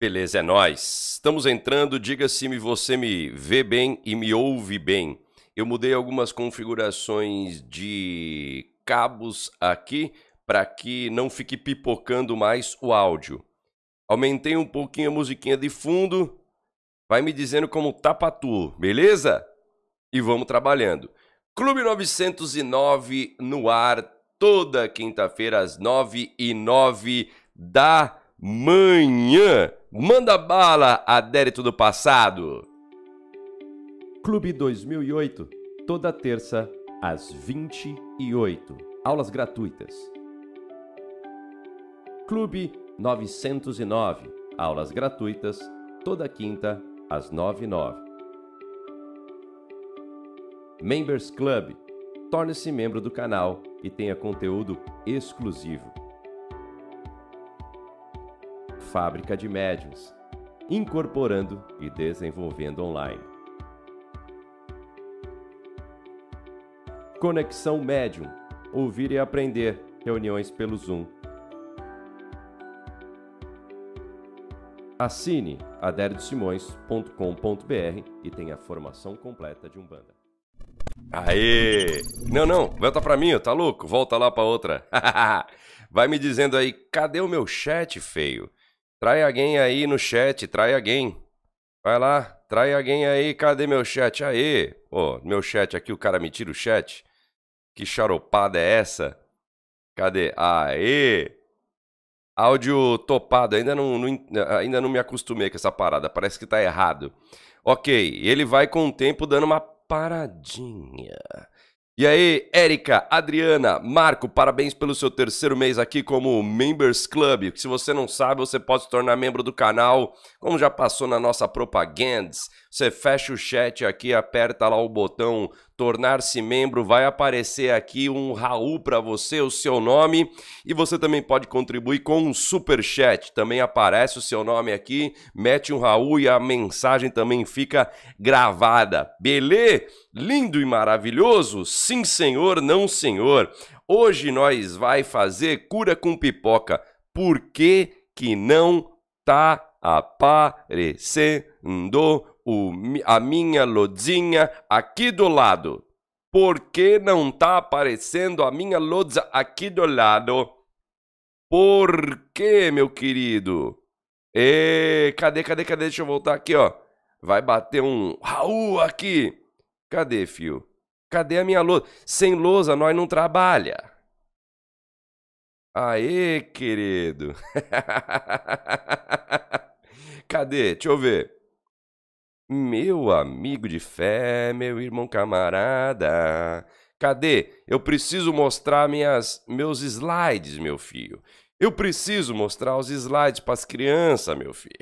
Beleza, é nós. Estamos entrando, diga se você me vê bem e me ouve bem. Eu mudei algumas configurações de cabos aqui para que não fique pipocando mais o áudio. Aumentei um pouquinho a musiquinha de fundo. Vai me dizendo como tá pra tu, beleza? E vamos trabalhando. Clube 909 no ar, toda quinta-feira às 9 e 9 da manhã. Manda bala, adérito do passado. Clube 2008, toda terça às 28. Aulas gratuitas. Clube 909, aulas gratuitas, toda quinta às 9 e 9. Members Club, torne-se membro do canal e tenha conteúdo exclusivo. Fábrica de Médiuns, incorporando e desenvolvendo online. Conexão Médium, ouvir e aprender, reuniões pelo Zoom. Assine aderdosimões.com.br e tenha a formação completa de Umbanda. Aê! Não, não, volta pra mim, tá louco? Volta lá pra outra. Vai me dizendo aí, cadê o meu chat, feio? Trai alguém aí no chat, trai alguém. Vai lá, trai alguém aí, cadê meu chat? Aê! Ô, meu chat aqui, o cara me tira o chat. Que charopada é essa? Cadê? Aê! Áudio topado, ainda não, não, ainda não me acostumei com essa parada, parece que tá errado. Ok, ele vai com o tempo dando uma paradinha. E aí, Érica, Adriana, Marco, parabéns pelo seu terceiro mês aqui como Members Club. Se você não sabe, você pode se tornar membro do canal, como já passou na nossa propaganda. Você fecha o chat aqui, aperta lá o botão tornar-se membro, vai aparecer aqui um Raul para você, o seu nome, e você também pode contribuir com um super chat. Também aparece o seu nome aqui, mete um Raul e a mensagem também fica gravada. Beleza? Lindo e maravilhoso? Sim, senhor, não, senhor. Hoje nós vai fazer cura com pipoca. Por que que não tá aparecendo o, a minha lodzinha aqui do lado. Por que não tá aparecendo a minha lodza aqui do lado? Por que, meu querido? E cadê, cadê, cadê? Deixa eu voltar aqui, ó. Vai bater um Raul aqui. Cadê, fio? Cadê a minha lousa? Sem lousa nós não trabalha. Aê, querido. Cadê? Deixa eu ver. Meu amigo de fé, meu irmão camarada. Cadê? Eu preciso mostrar minhas, meus slides, meu filho. Eu preciso mostrar os slides para as crianças, meu filho.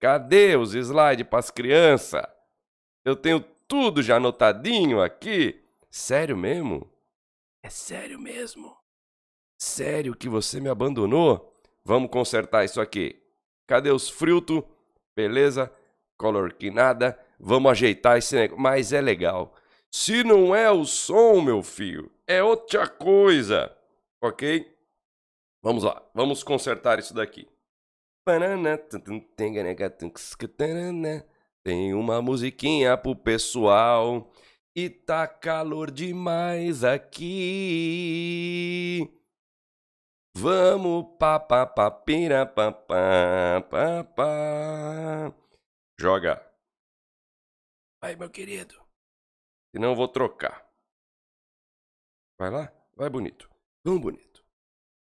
Cadê os slides para as crianças? Eu tenho tudo já anotadinho aqui. Sério mesmo? É sério mesmo? Sério que você me abandonou? Vamos consertar isso aqui. Cadê os frutos? Beleza? Color que nada, vamos ajeitar esse negócio. Mas é legal. Se não é o som, meu filho, é outra coisa. Ok? Vamos lá, vamos consertar isso daqui. Tem uma musiquinha pro pessoal. E tá calor demais aqui. Vamos pa pa Joga. Vai, meu querido. Senão eu vou trocar. Vai lá? Vai, bonito. Vamos, bonito.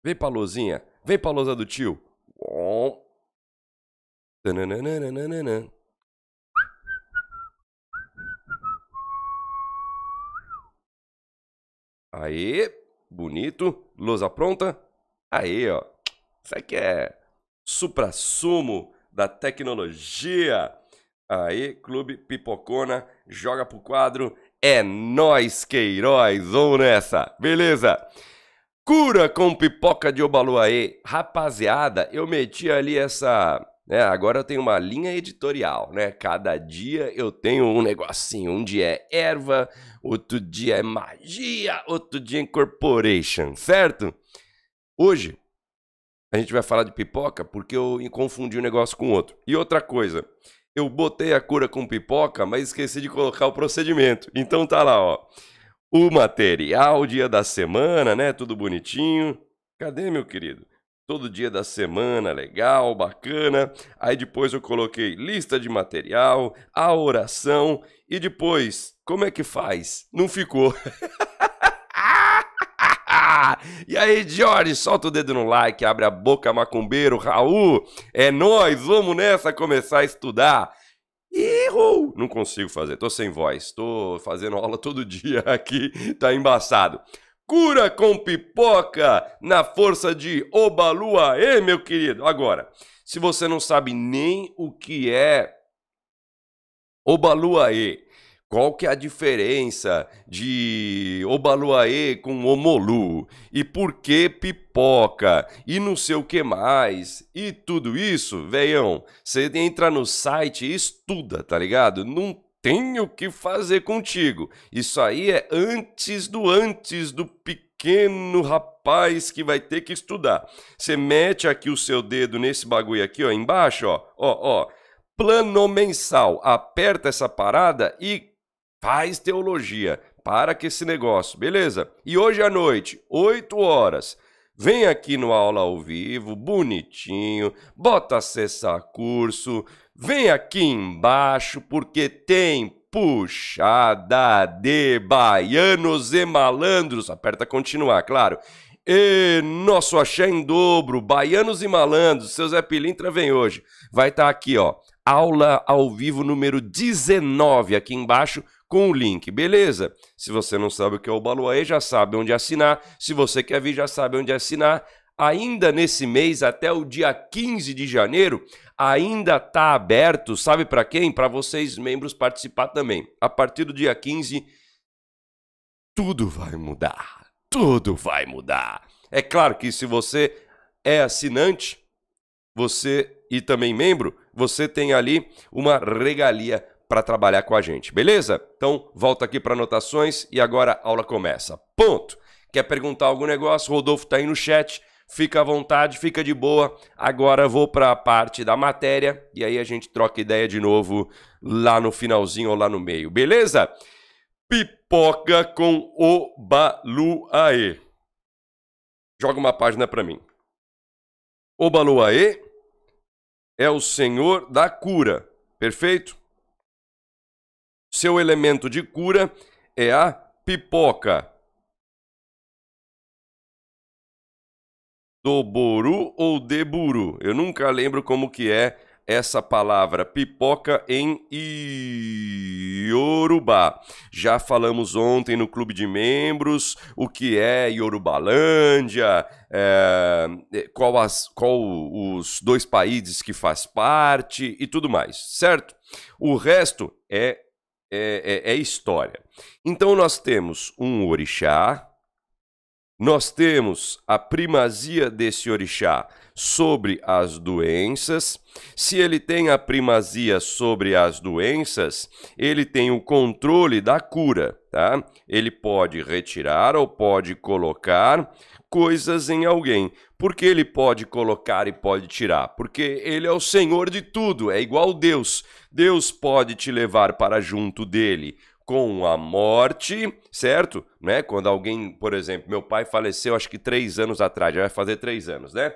Vem pra lozinha. Vem pra lousa do tio. Aê, bonito. Lousa pronta. Aí, ó. Isso aqui é supra-sumo da tecnologia. Aí, Clube Pipocona, joga pro quadro. É nós, Queiroz, vamos nessa, beleza? Cura com pipoca de Obaluaê. Rapaziada, eu meti ali essa. Né, agora eu tenho uma linha editorial, né? Cada dia eu tenho um negocinho. Um dia é erva, outro dia é magia, outro dia é incorporation, certo? Hoje a gente vai falar de pipoca porque eu confundi um negócio com outro. E outra coisa, eu botei a cura com pipoca, mas esqueci de colocar o procedimento. Então tá lá, ó. O material, dia da semana, né? Tudo bonitinho. Cadê, meu querido? Todo dia da semana, legal, bacana. Aí depois eu coloquei lista de material, a oração e depois, como é que faz? Não ficou. e aí, Jorge, solta o dedo no like, abre a boca, macumbeiro, Raul. É nós, vamos nessa começar a estudar. Errou! Não consigo fazer, tô sem voz, tô fazendo aula todo dia aqui, tá embaçado. Cura com pipoca na força de Obaluaê, meu querido. Agora, se você não sabe nem o que é Obaluaê, qual que é a diferença de Obaluaê com Omolu? E por que pipoca? E não sei o que mais? E tudo isso, veião, você entra no site e estuda, tá ligado? Não tem o que fazer contigo. Isso aí é antes do antes do pequeno rapaz que vai ter que estudar. Você mete aqui o seu dedo nesse bagulho aqui, ó, embaixo, ó, ó, ó. Plano mensal. Aperta essa parada e Faz teologia. Para com esse negócio, beleza? E hoje à noite, 8 horas, vem aqui no aula ao vivo, bonitinho, bota acessar curso, vem aqui embaixo porque tem puxada de baianos e malandros. Aperta continuar, claro. E nosso axé em dobro, baianos e malandros, seu Zé Pilintra vem hoje. Vai estar tá aqui, ó, aula ao vivo número 19 aqui embaixo com o link, beleza? Se você não sabe o que é o Baluaê, já sabe onde assinar. Se você quer vir, já sabe onde assinar. Ainda nesse mês, até o dia 15 de janeiro, ainda está aberto, sabe para quem? Para vocês, membros, participar também. A partir do dia 15, tudo vai mudar. Tudo vai mudar. É claro que se você é assinante, você e também membro, você tem ali uma regalia para trabalhar com a gente, beleza? Então, volta aqui para anotações e agora a aula começa. Ponto. Quer perguntar algum negócio? Rodolfo tá aí no chat. Fica à vontade, fica de boa. Agora vou para a parte da matéria e aí a gente troca ideia de novo lá no finalzinho ou lá no meio, beleza? Pipoca com o Baluaê. Joga uma página para mim. O Baluaê é o senhor da cura, perfeito? Seu elemento de cura é a pipoca. Do boru ou de buru? Eu nunca lembro como que é essa palavra pipoca em Yorubá. Já falamos ontem no clube de membros o que é Yorubalândia, é, qual, as, qual os dois países que faz parte e tudo mais, certo? O resto é é, é, é história. Então nós temos um orixá, nós temos a primazia desse orixá sobre as doenças. Se ele tem a primazia sobre as doenças, ele tem o controle da cura, tá? Ele pode retirar ou pode colocar coisas em alguém. Porque ele pode colocar e pode tirar? Porque ele é o Senhor de tudo, é igual Deus. Deus pode te levar para junto dele com a morte, certo? Né? Quando alguém, por exemplo, meu pai faleceu acho que três anos atrás, já vai fazer três anos, né?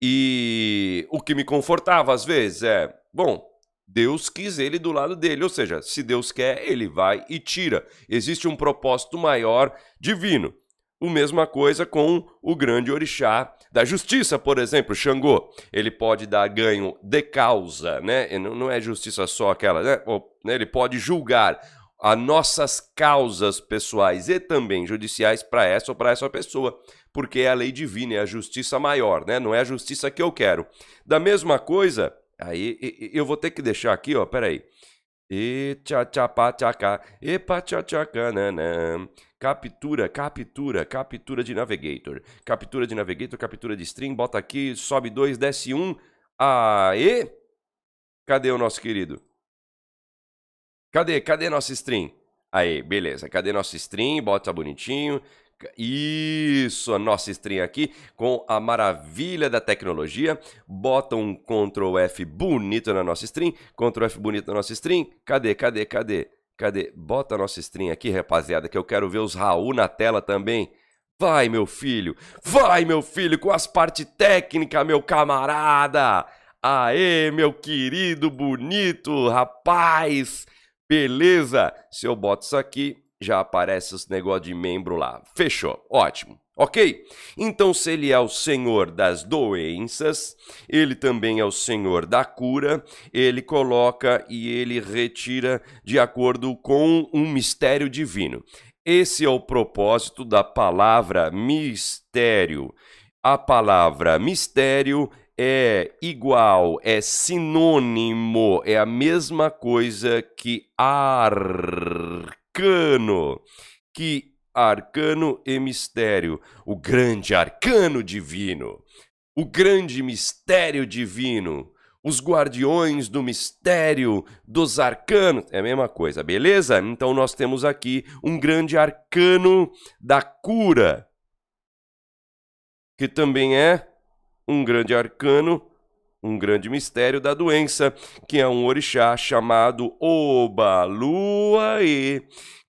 E o que me confortava às vezes é, bom, Deus quis ele do lado dele, ou seja, se Deus quer, ele vai e tira. Existe um propósito maior divino. O mesma coisa com o grande orixá da justiça, por exemplo, Xangô. Ele pode dar ganho de causa, né? Não é justiça só aquela, né? né? Ele pode julgar as nossas causas pessoais e também judiciais para essa ou para essa pessoa, porque é a lei divina, é a justiça maior, né? Não é a justiça que eu quero. Da mesma coisa, aí eu vou ter que deixar aqui, ó, peraí. E tchá tchá pá tchá cá, e pá tchá tchá cá. Captura, captura, captura de Navigator. Captura de Navigator, captura de string, bota aqui, sobe 2, desce 1. Um. Aê! Cadê o nosso querido? Cadê? Cadê nosso string? Aí, beleza. Cadê nosso string? Bota bonitinho. Isso, a nossa string aqui com a maravilha da tecnologia. Bota um Ctrl F bonito na nossa string, Ctrl F bonito na nossa string. Cadê, cadê, cadê? Cadê? Bota a nossa string aqui, rapaziada, que eu quero ver os Raul na tela também. Vai, meu filho! Vai, meu filho, com as partes técnicas, meu camarada! Aê, meu querido, bonito, rapaz! Beleza? Se eu boto isso aqui, já aparece os negócio de membro lá. Fechou. Ótimo. Ok? Então, se ele é o Senhor das doenças, ele também é o Senhor da cura, ele coloca e ele retira de acordo com um mistério divino. Esse é o propósito da palavra mistério. A palavra mistério é igual, é sinônimo, é a mesma coisa que arcano. Que arcano e mistério, o grande arcano divino, o grande mistério divino, os guardiões do mistério dos arcanos, é a mesma coisa, beleza? Então nós temos aqui um grande arcano da cura, que também é um grande arcano, um grande mistério da doença, que é um orixá chamado Obaluaê,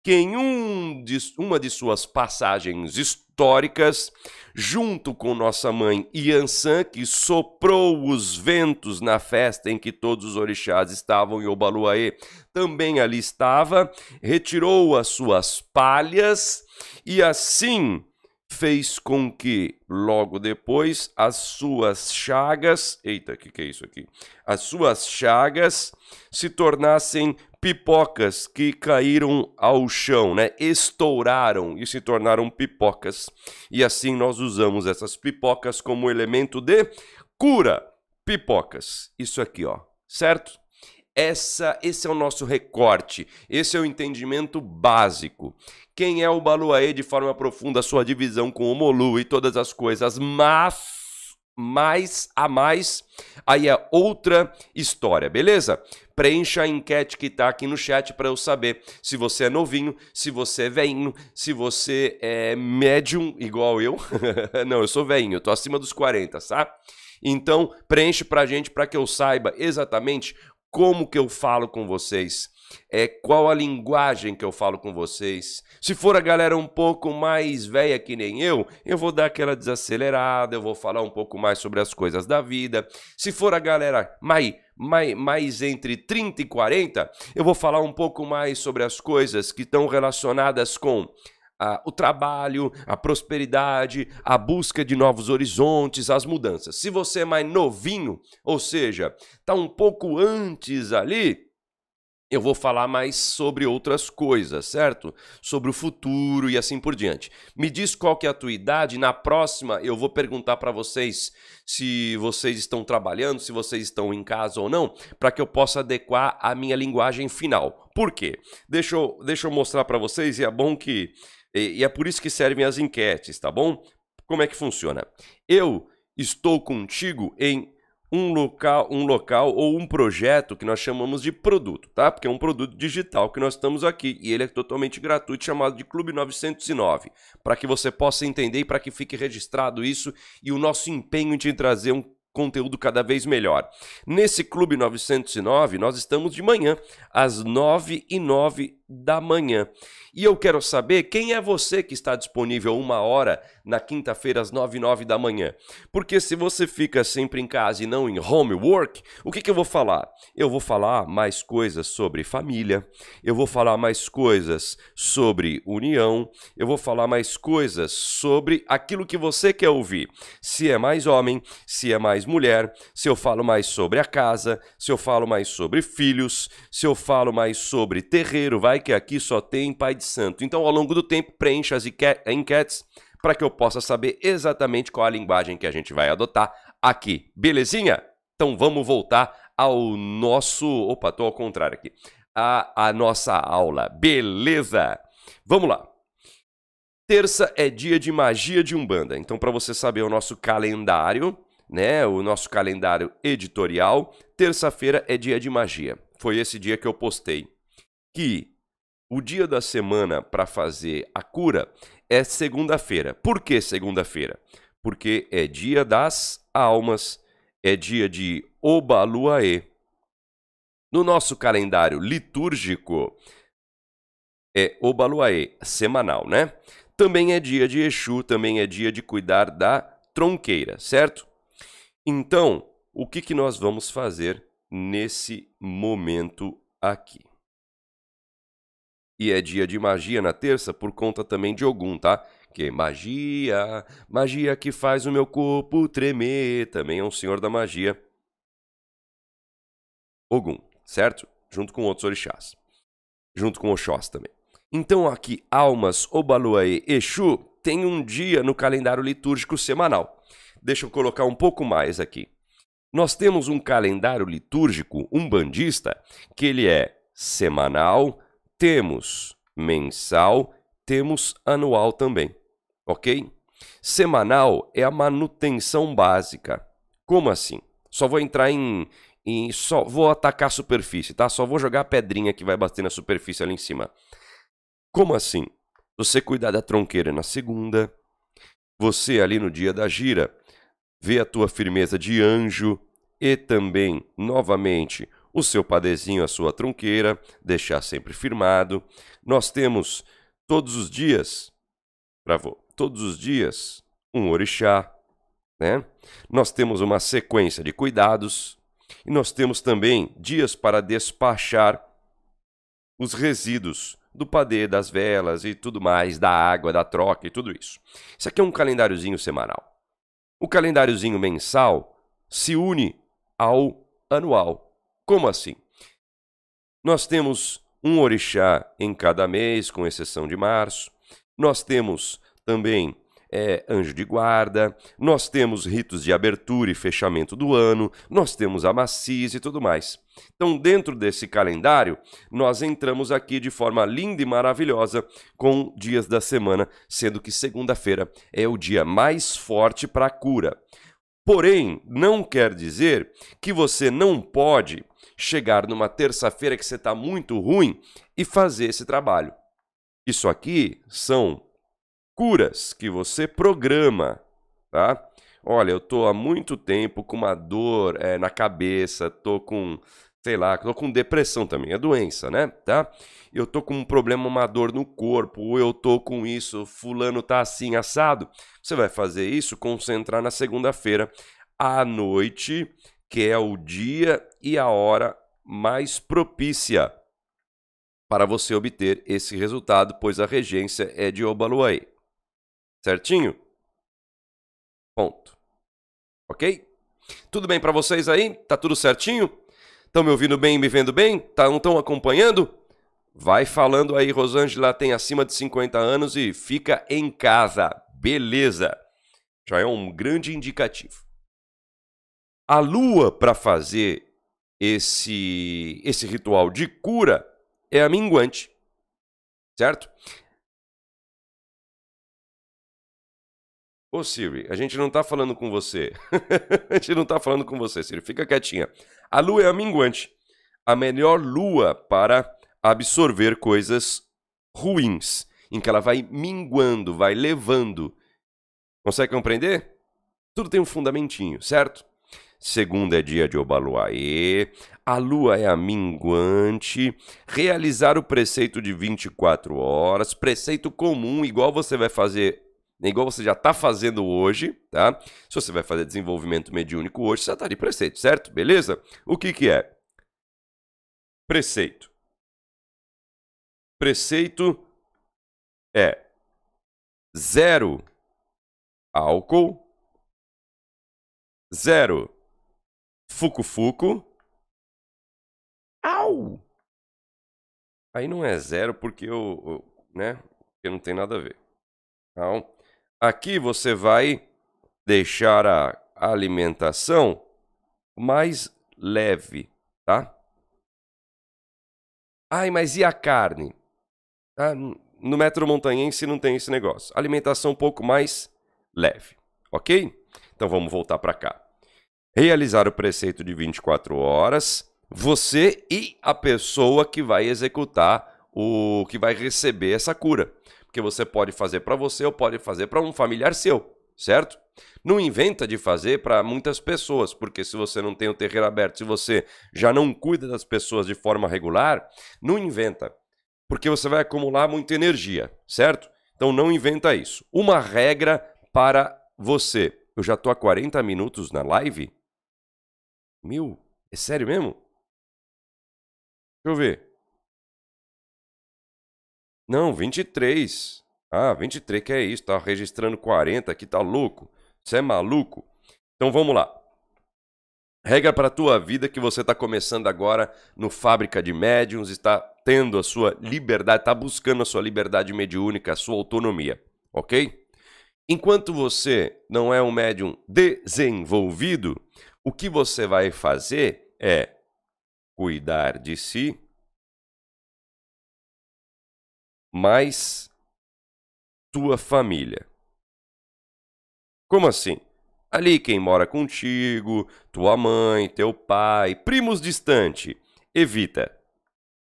que em um de, uma de suas passagens históricas, junto com nossa mãe Iansã, que soprou os ventos na festa em que todos os orixás estavam em Obaluaê, também ali estava, retirou as suas palhas e assim fez com que, logo depois, as suas chagas. Eita, que, que é isso aqui? As suas chagas se tornassem pipocas que caíram ao chão, né? Estouraram e se tornaram pipocas. E assim nós usamos essas pipocas como elemento de cura. Pipocas. Isso aqui, ó. Certo? Essa, esse é o nosso recorte, esse é o entendimento básico. Quem é o Baluaê de forma profunda, sua divisão com o Molu e todas as coisas, mas mais a mais, aí é outra história, beleza? Preencha a enquete que tá aqui no chat para eu saber se você é novinho, se você é veinho, se você é médium igual eu. Não, eu sou veinho, eu tô acima dos 40, tá? Então, preenche pra gente para que eu saiba exatamente como que eu falo com vocês, é qual a linguagem que eu falo com vocês. Se for a galera um pouco mais velha que nem eu, eu vou dar aquela desacelerada, eu vou falar um pouco mais sobre as coisas da vida. Se for a galera mais, mais, mais entre 30 e 40, eu vou falar um pouco mais sobre as coisas que estão relacionadas com o trabalho, a prosperidade, a busca de novos horizontes, as mudanças. Se você é mais novinho, ou seja, está um pouco antes ali, eu vou falar mais sobre outras coisas, certo? Sobre o futuro e assim por diante. Me diz qual que é a tua idade, na próxima eu vou perguntar para vocês se vocês estão trabalhando, se vocês estão em casa ou não, para que eu possa adequar a minha linguagem final. Por quê? Deixa eu, deixa eu mostrar para vocês e é bom que e, e é por isso que servem as enquetes, tá bom? Como é que funciona? Eu estou contigo em um local, um local ou um projeto que nós chamamos de produto, tá? Porque é um produto digital que nós estamos aqui e ele é totalmente gratuito, chamado de Clube 909, para que você possa entender e para que fique registrado isso e o nosso empenho de trazer um conteúdo cada vez melhor. Nesse Clube 909, nós estamos de manhã, às 9 e 9 da manhã. E eu quero saber quem é você que está disponível uma hora na quinta-feira às 9 e 9 da manhã. Porque se você fica sempre em casa e não em homework, o que, que eu vou falar? Eu vou falar mais coisas sobre família, eu vou falar mais coisas sobre união, eu vou falar mais coisas sobre aquilo que você quer ouvir. Se é mais homem, se é mais mulher, se eu falo mais sobre a casa, se eu falo mais sobre filhos, se eu falo mais sobre terreiro, vai que aqui só tem pai de santo. Então, ao longo do tempo, preencha as enquetes para que eu possa saber exatamente qual a linguagem que a gente vai adotar aqui. Belezinha? Então vamos voltar ao nosso. Opa, tô ao contrário aqui. A, a nossa aula. Beleza? Vamos lá. Terça é dia de magia de Umbanda. Então, para você saber o nosso calendário, né? O nosso calendário editorial, terça-feira é dia de magia. Foi esse dia que eu postei. Que o dia da semana para fazer a cura é segunda-feira. Por que segunda-feira? Porque é dia das almas, é dia de Obaluaê. No nosso calendário litúrgico, é Obaluaê, semanal, né? Também é dia de Exu, também é dia de cuidar da tronqueira, certo? Então, o que, que nós vamos fazer nesse momento aqui? E é dia de magia na terça por conta também de Ogum, tá? Que magia, magia que faz o meu corpo tremer, também é um senhor da magia. Ogum, certo? Junto com outros orixás. Junto com Oxós também. Então aqui, Almas, Obaluaê, Exu, tem um dia no calendário litúrgico semanal. Deixa eu colocar um pouco mais aqui. Nós temos um calendário litúrgico um bandista que ele é semanal, temos mensal, temos anual também, ok? Semanal é a manutenção básica. Como assim? Só vou entrar em, em só vou atacar a superfície, tá? Só vou jogar a pedrinha que vai bater na superfície ali em cima. Como assim? Você cuidar da tronqueira na segunda, você ali no dia da gira, vê a tua firmeza de anjo e também, novamente, o seu padezinho, a sua tronqueira, deixar sempre firmado. Nós temos todos os dias, bravo, todos os dias, um orixá, né? Nós temos uma sequência de cuidados e nós temos também dias para despachar os resíduos do padê, das velas e tudo mais, da água, da troca e tudo isso. Isso aqui é um calendáriozinho semanal. O calendáriozinho mensal se une ao anual. Como assim? Nós temos um orixá em cada mês, com exceção de março. Nós temos também é, anjo de guarda, nós temos ritos de abertura e fechamento do ano, nós temos a e tudo mais. Então, dentro desse calendário, nós entramos aqui de forma linda e maravilhosa com dias da semana, sendo que segunda-feira é o dia mais forte para a cura. Porém, não quer dizer que você não pode chegar numa terça-feira que você está muito ruim e fazer esse trabalho. Isso aqui são curas que você programa, tá? Olha, eu tô há muito tempo com uma dor é, na cabeça, tô com, sei lá, tô com depressão também, é doença, né? Tá? Eu tô com um problema, uma dor no corpo, ou eu tô com isso, fulano tá assim, assado. Você vai fazer isso, concentrar na segunda-feira à noite, que é o dia e a hora mais propícia para você obter esse resultado, pois a regência é de Obaluaê. Certinho? Ponto. Ok? Tudo bem para vocês aí? Tá tudo certinho? Estão me ouvindo bem e me vendo bem? Tá, não estão acompanhando? Vai falando aí, Rosângela tem acima de 50 anos e fica em casa. Beleza. Já é um grande indicativo. A lua para fazer esse esse ritual de cura é a minguante. Certo? Ô Siri, a gente não tá falando com você. a gente não tá falando com você, Siri. Fica quietinha. A lua é a minguante. A melhor lua para absorver coisas ruins. Em que ela vai minguando, vai levando. Consegue compreender? Tudo tem um fundamentinho, certo? Segunda é dia de Obaluaê. A lua é a minguante. Realizar o preceito de 24 horas. Preceito comum, igual você vai fazer igual você já está fazendo hoje, tá? Se você vai fazer desenvolvimento mediúnico hoje, você está de preceito, certo? Beleza? O que, que é? Preceito. Preceito é zero álcool, zero fuco-fuco. Au! Aí não é zero porque eu, né? Porque não tem nada a ver. Então, Aqui você vai deixar a alimentação mais leve, tá? Ai, mas e a carne? Ah, no metro montanhense não tem esse negócio. Alimentação um pouco mais leve, ok? Então vamos voltar para cá. Realizar o preceito de 24 horas, você e a pessoa que vai executar o que vai receber essa cura. Porque você pode fazer para você ou pode fazer para um familiar seu, certo? Não inventa de fazer para muitas pessoas, porque se você não tem o terreiro aberto, se você já não cuida das pessoas de forma regular, não inventa, porque você vai acumular muita energia, certo? Então não inventa isso. Uma regra para você. Eu já tô há 40 minutos na live? Mil? É sério mesmo? Deixa eu ver. Não, 23. Ah, 23 que é isso, tá registrando 40 aqui, tá louco. Você é maluco? Então vamos lá. Regra para a tua vida que você está começando agora no Fábrica de Médiums, está tendo a sua liberdade, está buscando a sua liberdade mediúnica, a sua autonomia, ok? Enquanto você não é um médium desenvolvido, o que você vai fazer é cuidar de si, mais tua família. Como assim? Ali quem mora contigo, tua mãe, teu pai, primos distante, evita.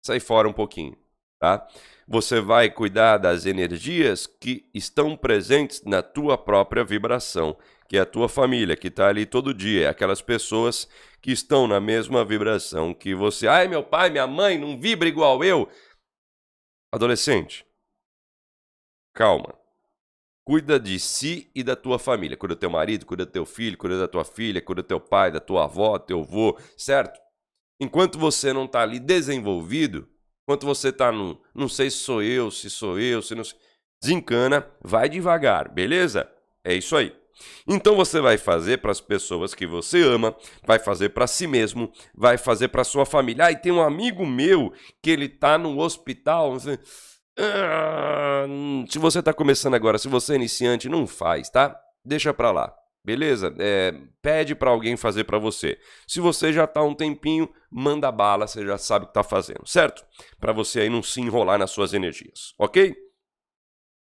Sai fora um pouquinho, tá? Você vai cuidar das energias que estão presentes na tua própria vibração, que é a tua família, que está ali todo dia, aquelas pessoas que estão na mesma vibração que você. Ai, meu pai, minha mãe não vibra igual eu. Adolescente, calma. Cuida de si e da tua família. Cuida do teu marido, cuida do teu filho, cuida da tua filha, cuida do teu pai, da tua avó, teu avô, certo? Enquanto você não está ali desenvolvido, enquanto você está no não sei se sou eu, se sou eu, se não desencana, vai devagar, beleza? É isso aí. Então você vai fazer para as pessoas que você ama, vai fazer para si mesmo, vai fazer para sua família. Ah, e tem um amigo meu que ele está no hospital. Você... Ah, se você está começando agora, se você é iniciante, não faz, tá? Deixa para lá. Beleza? É, pede para alguém fazer para você. Se você já está um tempinho, manda bala, você já sabe o que está fazendo, certo? Para você aí não se enrolar nas suas energias, ok?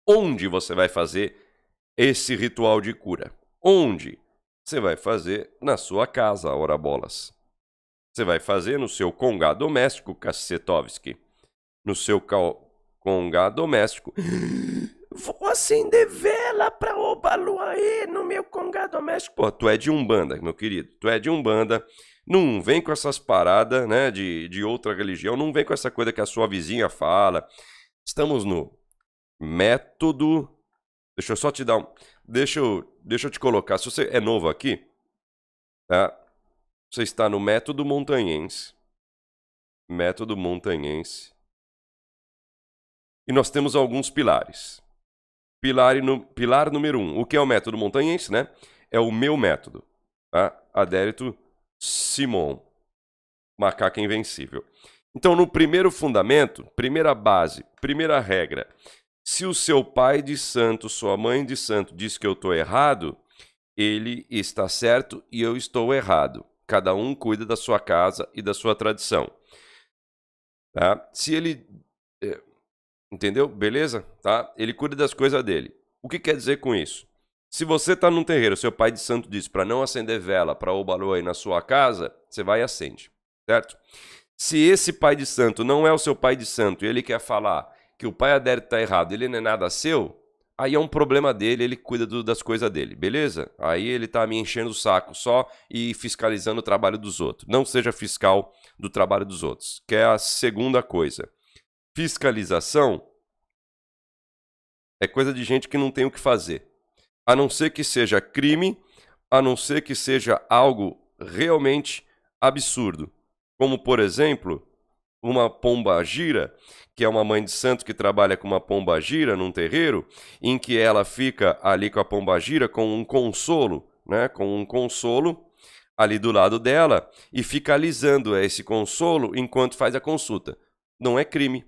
Onde você vai fazer esse ritual de cura? Onde? Você vai fazer na sua casa, ora bolas. Você vai fazer no seu congá doméstico, Kacetovski. No seu congá doméstico. Vou acender vela pra Obalu aí no meu congá doméstico. Pô, tu é de Umbanda, meu querido. Tu é de Umbanda. Não vem com essas paradas, né, de, de outra religião. Não vem com essa coisa que a sua vizinha fala. Estamos no método. Deixa eu só te dar um. Deixa eu, deixa eu te colocar. Se você é novo aqui, tá? Você está no método montanhense. Método montanhense. E nós temos alguns pilares. Pilar, pilar número um. O que é o método montanhense, né? É o meu método. Tá? Adérito Simon. Macaco invencível. Então, no primeiro fundamento, primeira base, primeira regra, se o seu pai de santo, sua mãe de santo diz que eu estou errado, ele está certo e eu estou errado. Cada um cuida da sua casa e da sua tradição. Tá? Se ele eh, Entendeu? Beleza? Tá? Ele cuida das coisas dele. O que quer dizer com isso? Se você está num terreiro, seu pai de santo diz para não acender vela para o balô aí na sua casa, você vai e acende, certo? Se esse pai de santo não é o seu pai de santo e ele quer falar que o pai adérito está errado, ele não é nada seu, aí é um problema dele, ele cuida do, das coisas dele, beleza? Aí ele está me enchendo o saco só e fiscalizando o trabalho dos outros. Não seja fiscal do trabalho dos outros, que é a segunda coisa fiscalização é coisa de gente que não tem o que fazer. A não ser que seja crime, a não ser que seja algo realmente absurdo. Como, por exemplo, uma pomba gira, que é uma mãe de santo que trabalha com uma pomba gira num terreiro, em que ela fica ali com a pomba gira com um consolo, né, com um consolo ali do lado dela e fica alisando esse consolo enquanto faz a consulta. Não é crime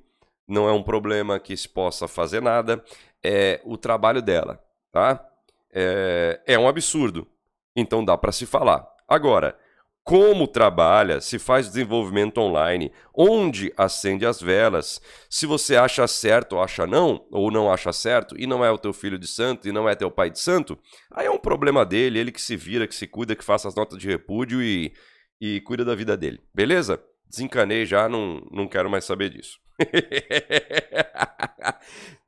não é um problema que se possa fazer nada, é o trabalho dela, tá? É, é um absurdo, então dá para se falar. Agora, como trabalha, se faz desenvolvimento online, onde acende as velas, se você acha certo ou acha não, ou não acha certo, e não é o teu filho de santo, e não é teu pai de santo, aí é um problema dele, ele que se vira, que se cuida, que faça as notas de repúdio e, e cuida da vida dele, beleza? Desencanei já, não, não quero mais saber disso.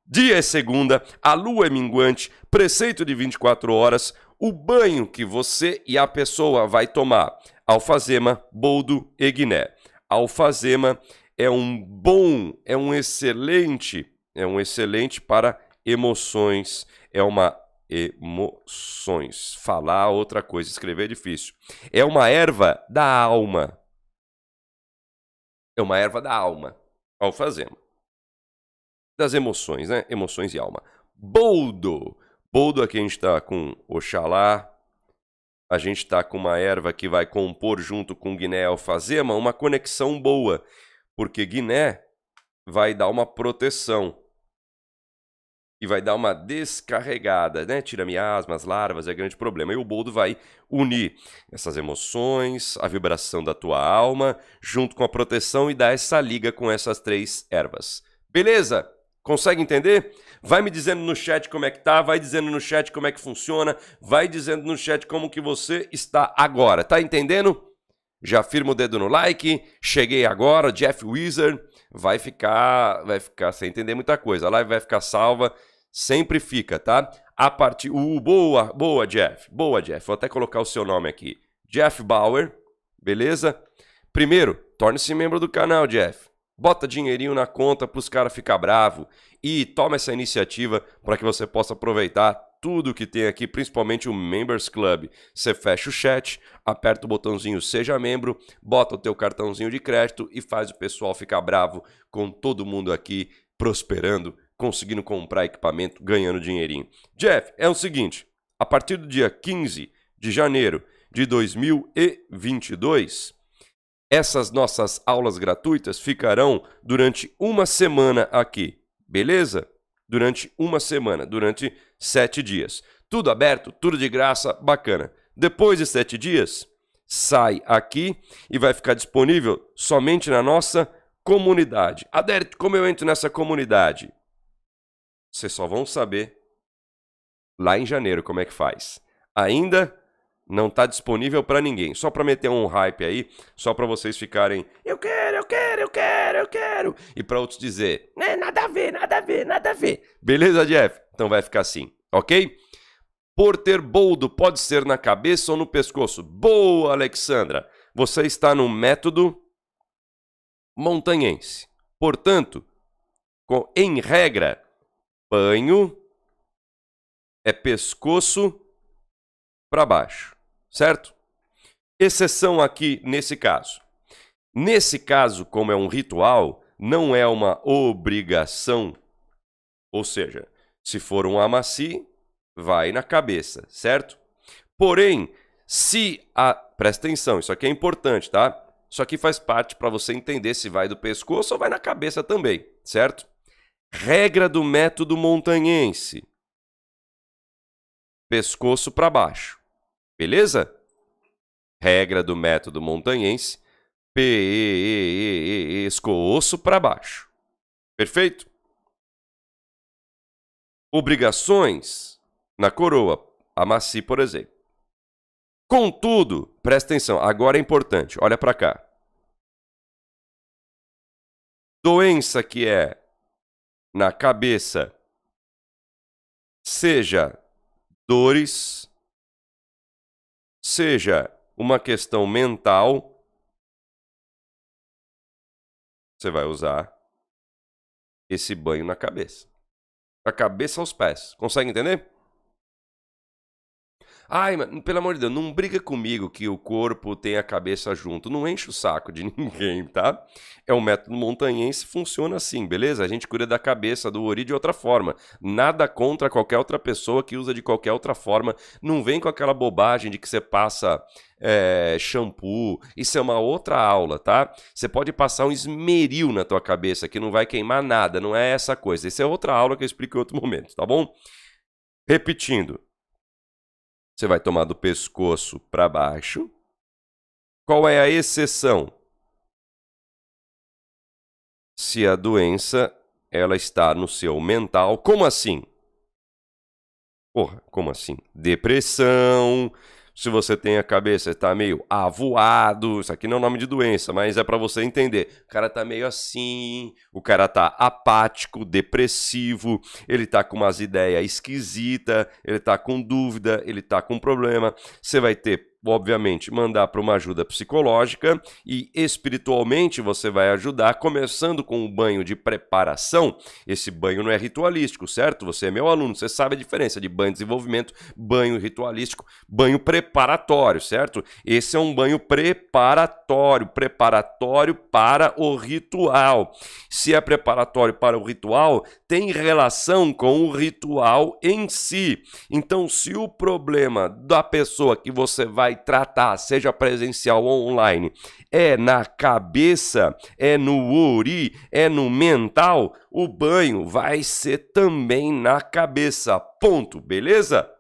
dia é segunda, a lua é minguante, preceito de 24 horas, o banho que você e a pessoa vai tomar. Alfazema, boldo e guiné. Alfazema é um bom, é um excelente, é um excelente para emoções, é uma emoções. Falar outra coisa, escrever é difícil. É uma erva da alma. É uma erva da alma. Alfazema. Das emoções, né? Emoções e alma. Boldo. Boldo aqui a gente está com Oxalá. A gente está com uma erva que vai compor junto com Guiné alfazema uma conexão boa. Porque Guiné vai dar uma proteção e vai dar uma descarregada, né? Tira miasmas, larvas, é grande problema. E o boldo vai unir essas emoções, a vibração da tua alma, junto com a proteção e dar essa liga com essas três ervas. Beleza? Consegue entender? Vai me dizendo no chat como é que tá, vai dizendo no chat como é que funciona, vai dizendo no chat como que você está agora. Tá entendendo? Já firma o dedo no like. Cheguei agora, Jeff Wizard vai ficar, vai ficar sem entender muita coisa. A live vai ficar salva, sempre fica, tá? A partir, uh, boa, boa Jeff, boa Jeff. Vou até colocar o seu nome aqui, Jeff Bauer, beleza? Primeiro, torne-se membro do canal, Jeff. Bota dinheirinho na conta para os caras ficar bravo e toma essa iniciativa para que você possa aproveitar tudo que tem aqui, principalmente o Members Club. Você fecha o chat, aperta o botãozinho Seja Membro, bota o teu cartãozinho de crédito e faz o pessoal ficar bravo com todo mundo aqui prosperando, conseguindo comprar equipamento, ganhando dinheirinho. Jeff, é o seguinte, a partir do dia 15 de janeiro de 2022, essas nossas aulas gratuitas ficarão durante uma semana aqui, beleza? Durante uma semana, durante sete dias. Tudo aberto, tudo de graça, bacana. Depois de sete dias, sai aqui e vai ficar disponível somente na nossa comunidade. Adérito, como eu entro nessa comunidade? Vocês só vão saber lá em janeiro como é que faz. Ainda não está disponível para ninguém. Só para meter um hype aí, só para vocês ficarem, eu quero, eu quero, eu quero, eu quero, e para outros dizer, né, nada a ver, nada a ver, nada a ver. Beleza, Jeff? Então vai ficar assim, ok? Por ter boldo pode ser na cabeça ou no pescoço. Boa, Alexandra. Você está no método montanhense. Portanto, com, em regra, banho é pescoço para baixo certo? Exceção aqui nesse caso. Nesse caso, como é um ritual, não é uma obrigação. Ou seja, se for um amaci, vai na cabeça, certo? Porém, se a. Presta atenção, isso aqui é importante, tá? Isso aqui faz parte para você entender se vai do pescoço ou vai na cabeça também, certo? Regra do método montanhense: pescoço para baixo. Beleza? Regra do método montanhense. Pescoço para baixo. Perfeito? Obrigações na coroa. Amaci, por exemplo. Contudo, presta atenção, agora é importante, olha para cá. Doença que é na cabeça, seja dores, seja uma questão mental, você vai usar esse banho na cabeça. Da cabeça aos pés. Consegue entender? Ai, mas, pelo amor de Deus, não briga comigo que o corpo tem a cabeça junto. Não enche o saco de ninguém, tá? É um método montanhense, funciona assim, beleza? A gente cuida da cabeça, do ori de outra forma. Nada contra qualquer outra pessoa que usa de qualquer outra forma. Não vem com aquela bobagem de que você passa é, shampoo. Isso é uma outra aula, tá? Você pode passar um esmeril na tua cabeça que não vai queimar nada. Não é essa coisa. Isso é outra aula que eu explico em outro momento, tá bom? Repetindo, você vai tomar do pescoço para baixo. Qual é a exceção? Se a doença ela está no seu mental, como assim? Porra, como assim? Depressão, Se você tem a cabeça, está meio avoado, isso aqui não é nome de doença, mas é para você entender. O cara tá meio assim, o cara tá apático, depressivo, ele tá com umas ideias esquisitas, ele tá com dúvida, ele tá com problema. Você vai ter obviamente, mandar para uma ajuda psicológica e espiritualmente você vai ajudar, começando com um banho de preparação. Esse banho não é ritualístico, certo? Você é meu aluno, você sabe a diferença de banho de desenvolvimento, banho ritualístico, banho preparatório, certo? Esse é um banho preparatório, preparatório para o ritual. Se é preparatório para o ritual, tem relação com o ritual em si. Então, se o problema da pessoa que você vai tratar, seja presencial ou online, é na cabeça, é no ori, é no mental, o banho vai ser também na cabeça. Ponto, beleza?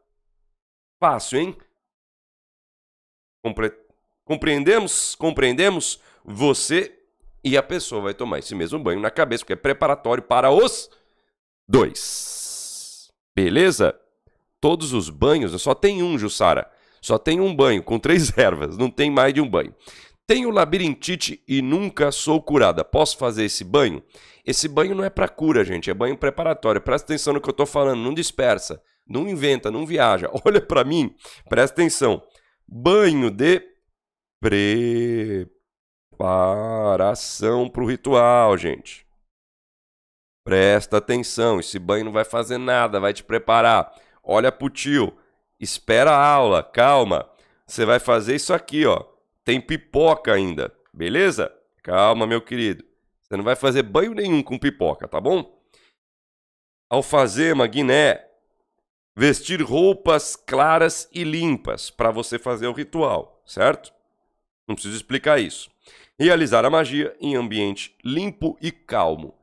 Fácil, hein? Compre... Compreendemos? Compreendemos? Você e a pessoa vai tomar esse mesmo banho na cabeça, porque é preparatório para os dois. Beleza? Todos os banhos, só tem um, Jussara. Só tem um banho com três ervas, não tem mais de um banho. Tenho labirintite e nunca sou curada. Posso fazer esse banho? Esse banho não é para cura, gente, é banho preparatório. Presta atenção no que eu estou falando, não dispersa, não inventa, não viaja. Olha para mim, presta atenção. Banho de preparação para o ritual, gente. Presta atenção, esse banho não vai fazer nada, vai te preparar. Olha pro tio, espera a aula, calma. Você vai fazer isso aqui, ó. Tem pipoca ainda, beleza? Calma, meu querido. Você não vai fazer banho nenhum com pipoca, tá bom? Alfazema, Guiné. Vestir roupas claras e limpas para você fazer o ritual, certo? Não preciso explicar isso. Realizar a magia em ambiente limpo e calmo.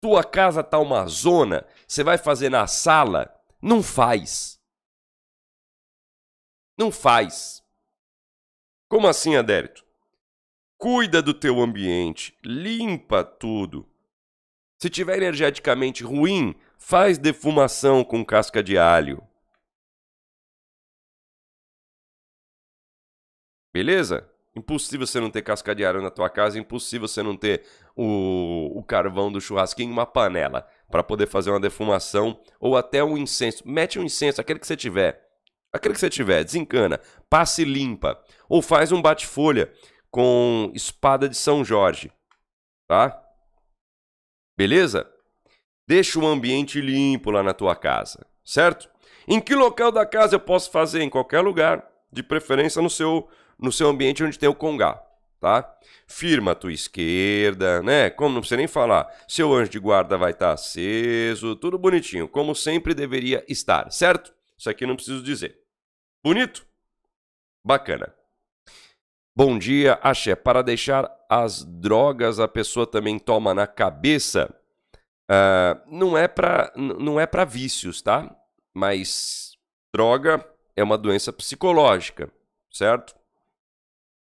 Tua casa tá uma zona, você vai fazer na sala? Não faz. Não faz. Como assim, Adérito? Cuida do teu ambiente, limpa tudo. Se tiver energeticamente ruim, faz defumação com casca de alho. Beleza? Impossível você não ter casca de alho na tua casa, impossível você não ter o, o carvão do churrasquinho em uma panela para poder fazer uma defumação ou até um incenso. Mete um incenso, aquele que você tiver. Aquele que você tiver, desencana, passe limpa. Ou faz um bate-folha com espada de São Jorge. Tá? Beleza? Deixa o ambiente limpo lá na tua casa, certo? Em que local da casa eu posso fazer? Em qualquer lugar, de preferência no seu, no seu ambiente onde tem o congá, tá? Firma a tua esquerda, né? Como não precisa nem falar, seu anjo de guarda vai estar aceso, tudo bonitinho, como sempre deveria estar, certo? Isso aqui não preciso dizer. Bonito? Bacana. Bom dia, Axé. Para deixar as drogas a pessoa também toma na cabeça, uh, não é para não é para vícios, tá? Mas droga é uma doença psicológica, certo?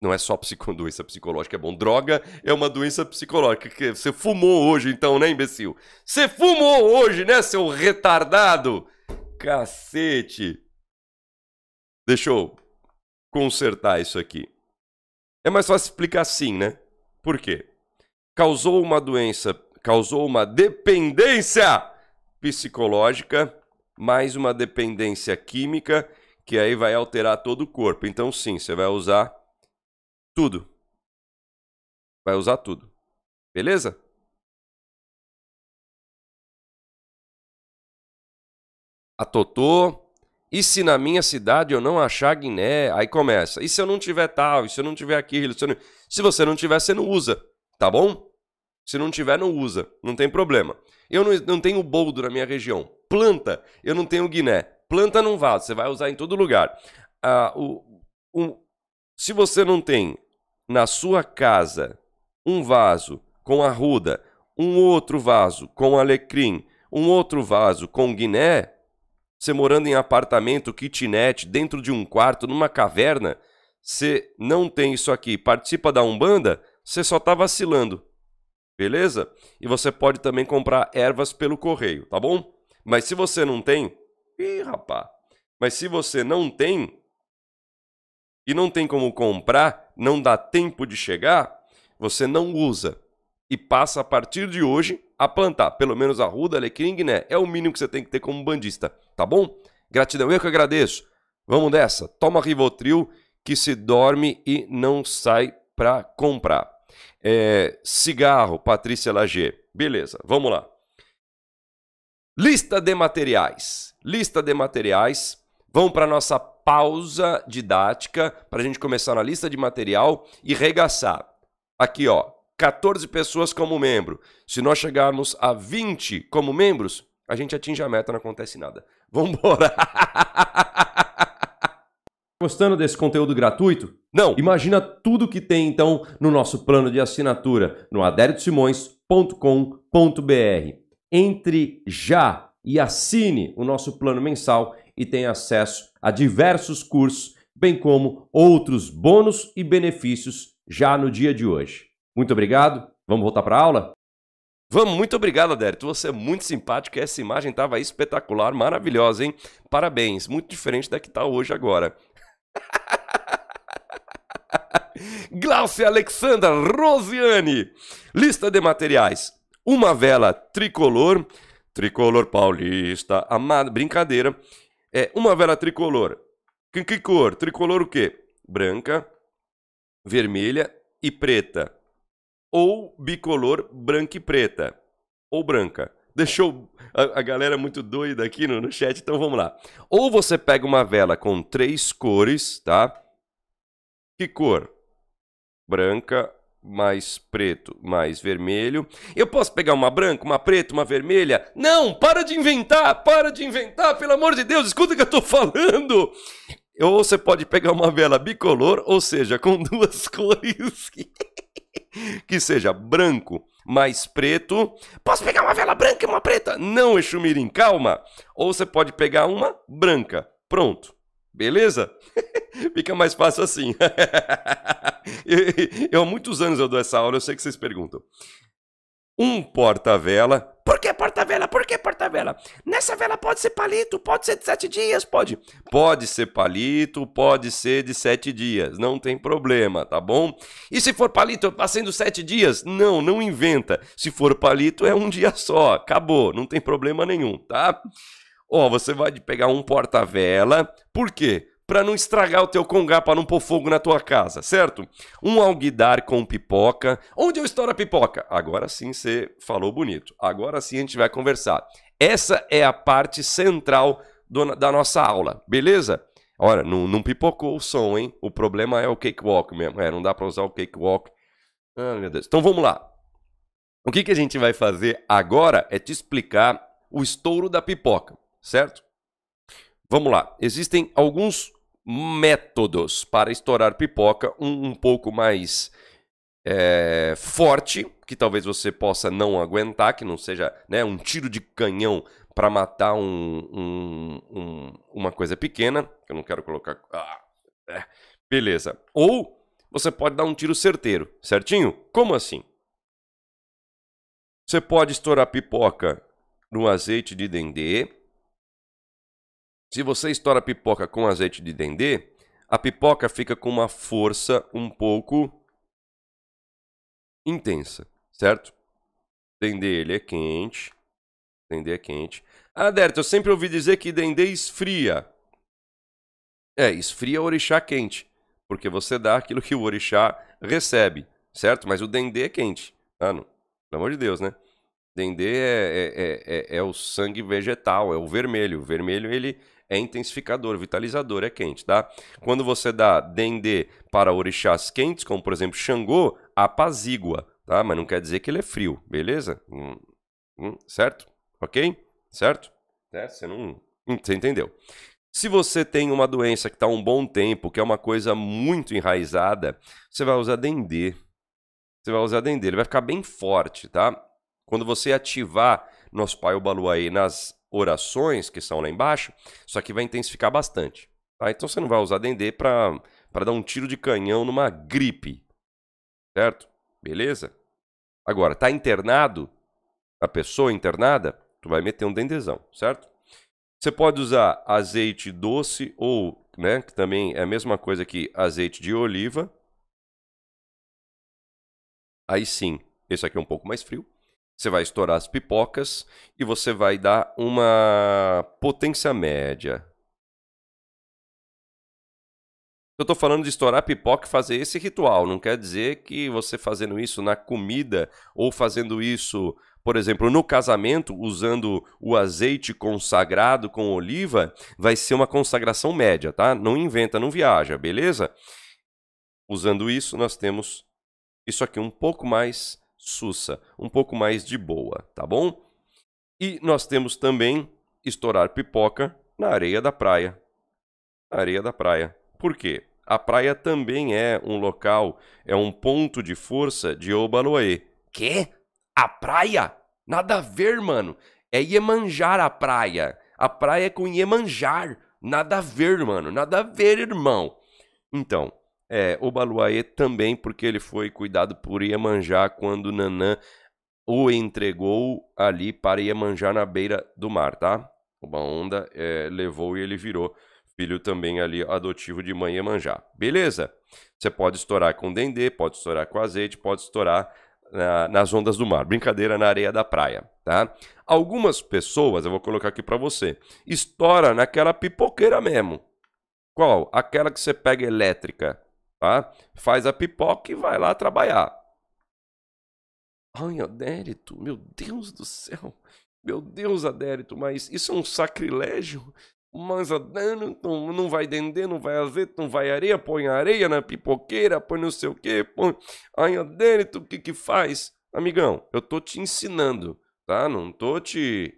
Não é só psico, doença psicológica, é bom. Droga é uma doença psicológica. Que você fumou hoje, então, né, imbecil? Você fumou hoje, né, seu retardado? Cacete! Deixa eu consertar isso aqui. É mais fácil explicar assim, né? Por quê? Causou uma doença, causou uma dependência psicológica, mais uma dependência química, que aí vai alterar todo o corpo. Então, sim, você vai usar tudo. Vai usar tudo. Beleza? A Totô. E se na minha cidade eu não achar Guiné? Aí começa. E se eu não tiver tal? E se eu não tiver aquilo? Se, não... se você não tiver, você não usa. Tá bom? Se não tiver, não usa. Não tem problema. Eu não, não tenho boldo na minha região. Planta, eu não tenho Guiné. Planta num vaso, você vai usar em todo lugar. Ah, o, o, se você não tem na sua casa um vaso com arruda, um outro vaso com alecrim, um outro vaso com Guiné, você morando em apartamento, kitnet, dentro de um quarto, numa caverna, você não tem isso aqui, participa da Umbanda, você só está vacilando. Beleza? E você pode também comprar ervas pelo correio, tá bom? Mas se você não tem, ih, rapá. Mas se você não tem, e não tem como comprar, não dá tempo de chegar, você não usa e passa a partir de hoje a plantar. Pelo menos a ruda, alecrim, né? É o mínimo que você tem que ter como bandista, tá bom? Gratidão, eu que agradeço. Vamos dessa. Toma Rivotril que se dorme e não sai para comprar. É, cigarro, Patrícia Lager. Beleza, vamos lá. Lista de materiais. Lista de materiais. Vamos para nossa pausa didática para a gente começar na lista de material e regaçar. Aqui, ó, 14 pessoas como membro. Se nós chegarmos a 20 como membros, a gente atinge a meta, não acontece nada. Vamos embora. Gostando desse conteúdo gratuito? Não. Imagina tudo que tem então no nosso plano de assinatura no aderitosimões.com.br. Entre já e assine o nosso plano mensal e tenha acesso a diversos cursos, bem como outros bônus e benefícios já no dia de hoje. Muito obrigado. Vamos voltar para a aula? Vamos, muito obrigado, Adérito. Você é muito simpático essa imagem estava espetacular, maravilhosa, hein? Parabéns, muito diferente da que está hoje agora. Glaucia Alexandra Rosiane. Lista de materiais. Uma vela tricolor. Tricolor paulista. Amada. Brincadeira. É uma vela tricolor. Que, que cor? Tricolor o quê? Branca, vermelha e preta. Ou bicolor branca e preta. Ou branca. Deixou a, a galera muito doida aqui no, no chat, então vamos lá. Ou você pega uma vela com três cores, tá? Que cor? Branca, mais preto, mais vermelho. Eu posso pegar uma branca, uma preta, uma vermelha? Não, para de inventar, para de inventar, pelo amor de Deus, escuta o que eu tô falando. Ou você pode pegar uma vela bicolor, ou seja, com duas cores que seja branco mais preto. Posso pegar uma vela branca e uma preta? Não, Exumirim, calma. Ou você pode pegar uma branca. Pronto. Beleza? Fica mais fácil assim. eu, há muitos anos eu dou essa aula, eu sei que vocês perguntam. Um porta-vela. Por que porta-vela? Por que porta-vela? Nessa vela pode ser palito, pode ser de sete dias, pode. Pode ser palito, pode ser de sete dias, não tem problema, tá bom? E se for palito, passando sete dias? Não, não inventa. Se for palito, é um dia só, acabou, não tem problema nenhum, tá? Ó, você vai pegar um porta-vela, por quê? Para não estragar o teu congá, para não pôr fogo na tua casa, certo? Um alguidar com pipoca. Onde eu estouro a pipoca? Agora sim você falou bonito. Agora sim a gente vai conversar. Essa é a parte central do, da nossa aula, beleza? Olha, não, não pipocou o som, hein? O problema é o cakewalk mesmo. É, não dá para usar o cakewalk. Ah, meu Deus. Então vamos lá. O que, que a gente vai fazer agora é te explicar o estouro da pipoca, certo? Vamos lá. Existem alguns métodos para estourar pipoca, um, um pouco mais é, forte, que talvez você possa não aguentar, que não seja né, um tiro de canhão para matar um, um, um, uma coisa pequena, que eu não quero colocar. Ah, é, beleza. Ou você pode dar um tiro certeiro, certinho? Como assim? Você pode estourar pipoca no azeite de dendê, se você estoura pipoca com azeite de dendê, a pipoca fica com uma força um pouco intensa, certo? Dendê ele é quente. Dendê é quente. Ah, Derto, eu sempre ouvi dizer que dendê esfria. É, esfria o orixá quente, porque você dá aquilo que o orixá recebe, certo? Mas o dendê é quente. Ah, não. Pelo amor de Deus, né? Dendê é, é, é, é, o sangue vegetal, é o vermelho. O vermelho ele é intensificador, vitalizador, é quente, tá? Quando você dá dendê para orixás quentes, como por exemplo Xangô, apazigua, tá? Mas não quer dizer que ele é frio, beleza? Hum, hum, certo? Ok? Certo? É, você não. Hum, você entendeu? Se você tem uma doença que está um bom tempo, que é uma coisa muito enraizada, você vai usar dendê. Você vai usar dendê, ele vai ficar bem forte, tá? Quando você ativar nosso pai Obaluaí nas orações que são lá embaixo, isso aqui vai intensificar bastante. Tá? Então você não vai usar Dendê para dar um tiro de canhão numa gripe. Certo? Beleza? Agora, tá internado, a pessoa internada, tu vai meter um dendezão, certo? Você pode usar azeite doce ou né? Que também é a mesma coisa que azeite de oliva. Aí sim, esse aqui é um pouco mais frio. Você vai estourar as pipocas e você vai dar uma potência média. Eu estou falando de estourar pipoca e fazer esse ritual. Não quer dizer que você fazendo isso na comida ou fazendo isso, por exemplo, no casamento, usando o azeite consagrado com oliva, vai ser uma consagração média, tá? Não inventa, não viaja, beleza? Usando isso, nós temos isso aqui um pouco mais sussa, um pouco mais de boa, tá bom? E nós temos também estourar pipoca na areia da praia. Areia da praia. Por quê? A praia também é um local, é um ponto de força de Obaloaê. Quê? A praia? Nada a ver, mano. É Iemanjar a praia. A praia é com Iemanjar. Nada a ver, mano. Nada a ver, irmão. Então, é, Obaluaê também, porque ele foi cuidado por Iemanjá quando Nanã o entregou ali para Iemanjá na beira do mar, tá? Uma onda é, levou e ele virou filho também ali adotivo de mãe Iemanjá. Beleza? Você pode estourar com dendê, pode estourar com azeite, pode estourar na, nas ondas do mar. Brincadeira na areia da praia, tá? Algumas pessoas, eu vou colocar aqui para você, estoura naquela pipoqueira mesmo. Qual? Aquela que você pega elétrica, tá? Faz a pipoca e vai lá trabalhar. Ai, Adérito, meu Deus do céu. Meu Deus, Adérito, mas isso é um sacrilégio? Mas não, não vai dendê, não vai azeite, não vai areia, põe areia na pipoqueira, põe não sei o que, põe. Ai, Adérito, o que que faz? Amigão, eu tô te ensinando, tá? Não tô te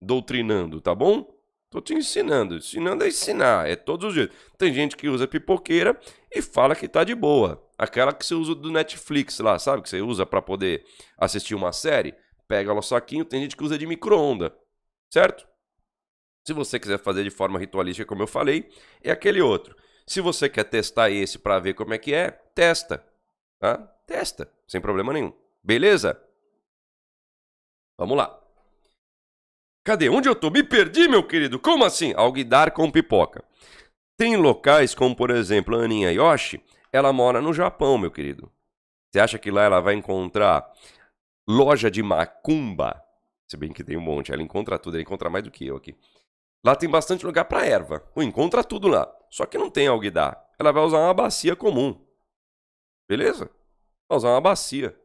doutrinando, tá bom? Tô te ensinando. Ensinando é ensinar, é todos os jeitos. Tem gente que usa pipoqueira e fala que tá de boa. Aquela que você usa do Netflix lá, sabe? Que você usa para poder assistir uma série. Pega o saquinho, tem gente que usa de micro-onda, certo? Se você quiser fazer de forma ritualística, como eu falei, é aquele outro. Se você quer testar esse para ver como é que é, testa. Tá? Testa, sem problema nenhum. Beleza? Vamos lá. Cadê? Onde eu tô? Me perdi, meu querido. Como assim? Alguidar com pipoca. Tem locais como, por exemplo, a Aninha Yoshi, ela mora no Japão, meu querido. Você acha que lá ela vai encontrar loja de macumba? Se bem que tem um monte, ela encontra tudo, ela encontra mais do que eu aqui. Lá tem bastante lugar para erva. Pô, encontra tudo lá. Só que não tem alguidar. Ela vai usar uma bacia comum. Beleza? Vai usar uma bacia.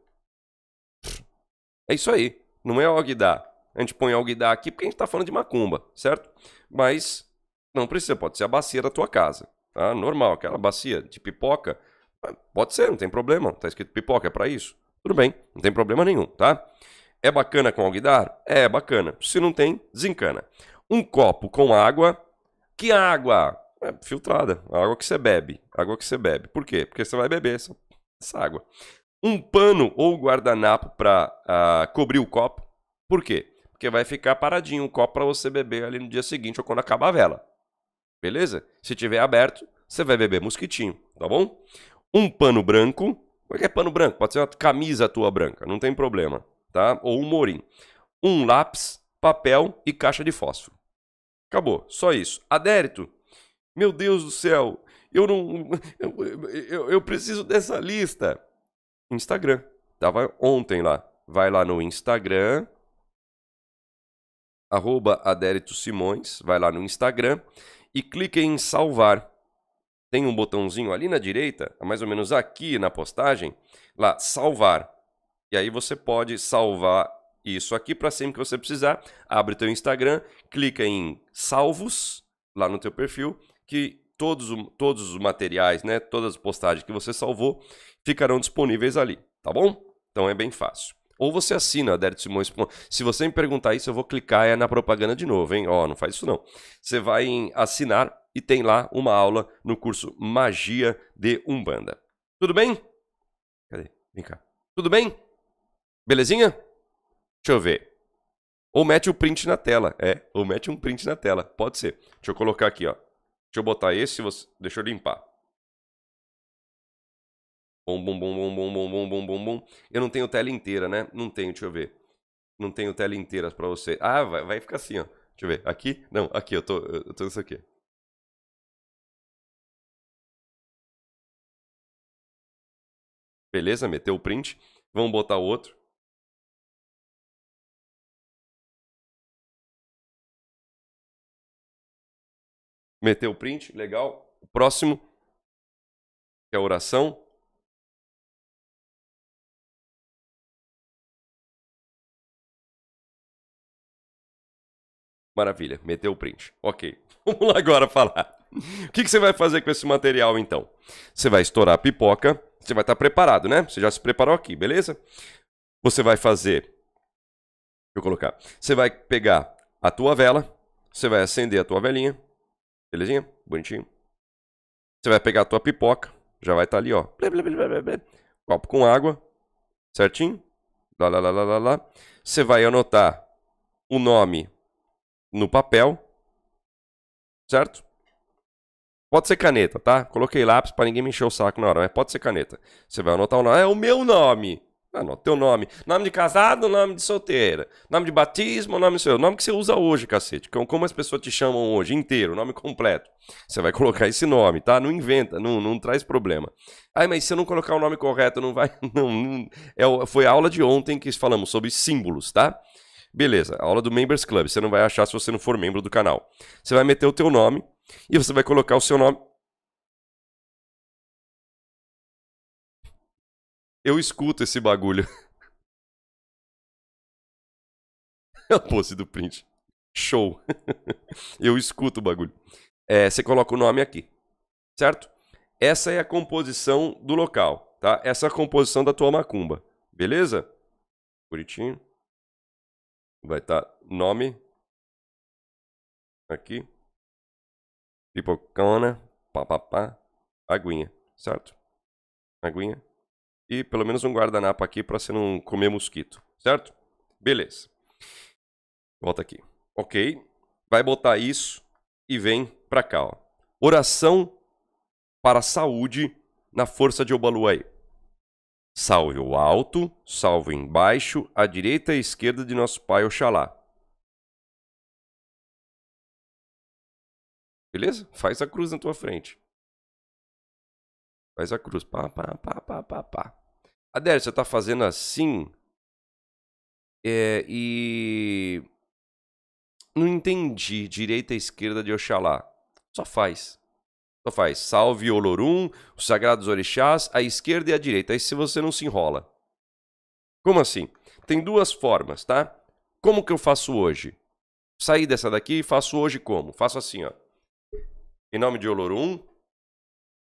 É isso aí. Não é alguidar. A gente põe alguidar aqui porque a gente está falando de macumba, certo? Mas não precisa, pode ser a bacia da tua casa. Tá? Normal, aquela bacia de pipoca. Pode ser, não tem problema. Tá escrito pipoca, é para isso. Tudo bem, não tem problema nenhum, tá? É bacana com alguidar? É bacana. Se não tem, desencana um copo com água. Que água? É filtrada, água que você bebe. Água que você bebe. Por quê? Porque você vai beber essa, essa água. Um pano ou guardanapo para uh, ah, cobrir o copo. Por quê? Porque vai ficar paradinho o copo para você beber ali no dia seguinte ou quando acabar a vela. Beleza? Se tiver aberto, você vai beber mosquitinho, tá bom? Um pano branco. Por que é pano branco? Pode ser uma camisa tua branca, não tem problema, tá? Ou um morim. Um lápis, papel e caixa de fósforo. Acabou, só isso. Adérito, meu Deus do céu, eu não. Eu, eu, eu preciso dessa lista. Instagram. Tava ontem lá. Vai lá no Instagram. Arroba Adérito Simões. Vai lá no Instagram e clique em salvar. Tem um botãozinho ali na direita, mais ou menos aqui na postagem, lá, salvar. E aí você pode salvar isso aqui para sempre que você precisar. Abre teu Instagram, clica em salvos lá no teu perfil, que todos, todos os materiais, né, todas as postagens que você salvou ficarão disponíveis ali, tá bom? Então é bem fácil. Ou você assina Adérito Simões. Se você me perguntar isso, eu vou clicar é na propaganda de novo, hein? Ó, oh, não faz isso não. Você vai em assinar e tem lá uma aula no curso Magia de Umbanda. Tudo bem? Cadê? Vem cá. Tudo bem? Belezinha? Deixa eu ver. Ou mete o print na tela. É, ou mete um print na tela. Pode ser. Deixa eu colocar aqui, ó. Deixa eu botar esse, você... deixa eu limpar. Bom, bom, bom, bom, bom, bom, bom, bom, bom, bom. Eu não tenho tela inteira, né? Não tenho, deixa eu ver. Não tenho tela inteira para você. Ah, vai, vai ficar assim, ó. Deixa eu ver. Aqui? Não, aqui, eu tô, eu tô isso aqui. Beleza, meteu o print. Vamos botar outro. Meteu o print, legal. O próximo, que é a oração. Maravilha, meteu o print. Ok. Vamos lá agora falar. O que, que você vai fazer com esse material então? Você vai estourar a pipoca, você vai estar preparado, né? Você já se preparou aqui, beleza? Você vai fazer. Deixa eu colocar. Você vai pegar a tua vela, você vai acender a tua velinha, belezinha? Bonitinho. Você vai pegar a tua pipoca, já vai estar ali, ó. Copo com água, certinho? Lá, lá, lá, lá, lá, lá. Você vai anotar o nome no papel, certo? Pode ser caneta, tá? Coloquei lápis para ninguém me encher o saco na hora, mas pode ser caneta. Você vai anotar o nome. É o meu nome. Anota teu nome. Nome de casado, nome de solteira. Nome de batismo, nome seu. Nome que você usa hoje, cacete. Como as pessoas te chamam hoje, inteiro, nome completo. Você vai colocar esse nome, tá? Não inventa, não, não traz problema. Ai, mas se eu não colocar o nome correto, não vai. Não, não... É, foi a aula de ontem que falamos sobre símbolos, tá? Beleza, aula do Members Club. Você não vai achar se você não for membro do canal. Você vai meter o teu nome e você vai colocar o seu nome. Eu escuto esse bagulho. É a pose do print. Show. Eu escuto o bagulho. É, você coloca o nome aqui. Certo? Essa é a composição do local. Tá? Essa é a composição da tua macumba. Beleza? Bonitinho. Vai estar tá nome. Aqui. Pipocona. Papapá. Aguinha. Certo? Aguinha. E pelo menos um guardanapo aqui para você não comer mosquito. Certo? Beleza. Volta aqui. Ok. Vai botar isso e vem para cá. Ó. Oração para a saúde na força de Obaluaí. Salve o alto, salve embaixo, à direita e à esquerda de nosso Pai Oxalá. Beleza? Faz a cruz na tua frente. Faz a cruz. Pá, pá, pá, pá, pá, pá. Adélio, você está fazendo assim. É, e. Não entendi. Direita e esquerda de Oxalá. Só faz. Só faz salve Olorum, os sagrados orixás, à esquerda e à direita. Aí se você não se enrola. Como assim? Tem duas formas, tá? Como que eu faço hoje? Saí dessa daqui e faço hoje como? Faço assim, ó. Em nome de Olorum,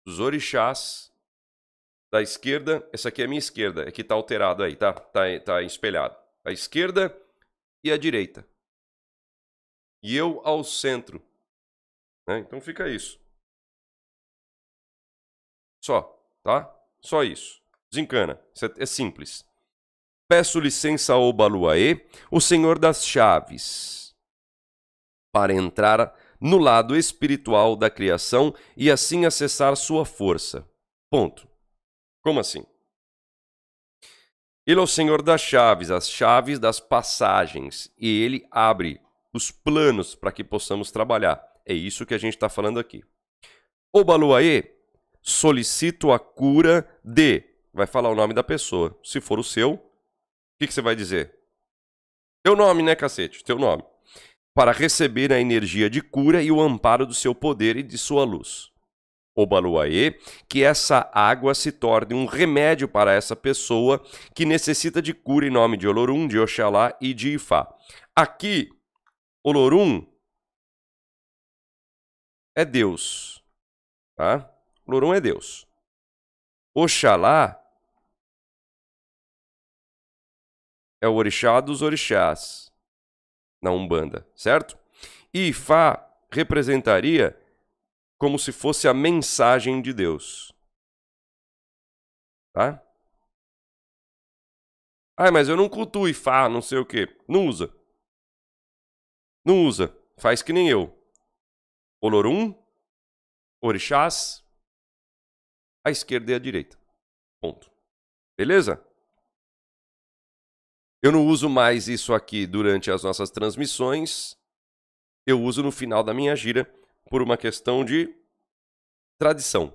dos orixás, da esquerda, essa aqui é a minha esquerda, aqui tá alterado aí, tá? Tá, tá espelhado. A esquerda e a direita. E eu ao centro. Né? Então fica isso. Só, tá? Só isso. Desencana. É simples. Peço licença ao Baluaê, o senhor das chaves, para entrar no lado espiritual da criação e assim acessar sua força. Ponto. Como assim? Ele é o senhor das chaves, as chaves das passagens, e ele abre os planos para que possamos trabalhar. É isso que a gente está falando aqui. O Baluaê solicito a cura de. Vai falar o nome da pessoa. Se for o seu, o que, que você vai dizer? Teu nome, né, cacete? Teu nome. Para receber a energia de cura e o amparo do seu poder e de sua luz. Obaluaê, que essa água se torne um remédio para essa pessoa que necessita de cura em nome de Olorum, de Oxalá e de Ifá. Aqui, Olorum é Deus, tá? Lorum é Deus. Oxalá é o orixá dos orixás na Umbanda, certo? E Ifá representaria como se fosse a mensagem de Deus. Tá? Ah, mas eu não cultuo Ifá, não sei o quê. Não usa. Não usa. Faz que nem eu. Olorum, orixás, à esquerda e à direita. Ponto. Beleza? Eu não uso mais isso aqui durante as nossas transmissões. Eu uso no final da minha gira por uma questão de tradição,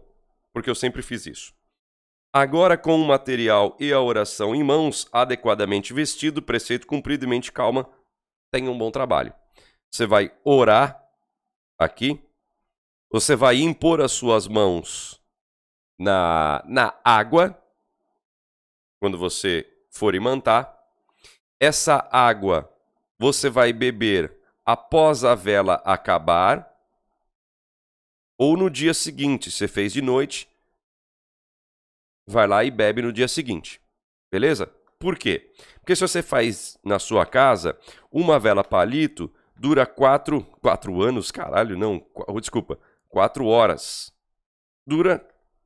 porque eu sempre fiz isso. Agora, com o material e a oração em mãos, adequadamente vestido, preceito cumprido e mente calma, tenha um bom trabalho. Você vai orar aqui, você vai impor as suas mãos na, na água, quando você for imantar. Essa água você vai beber após a vela acabar, ou no dia seguinte, você fez de noite, vai lá e bebe no dia seguinte. Beleza? Por quê? Porque se você faz na sua casa, uma vela palito dura quatro, quatro anos, caralho, não, qu desculpa, quatro horas. Dura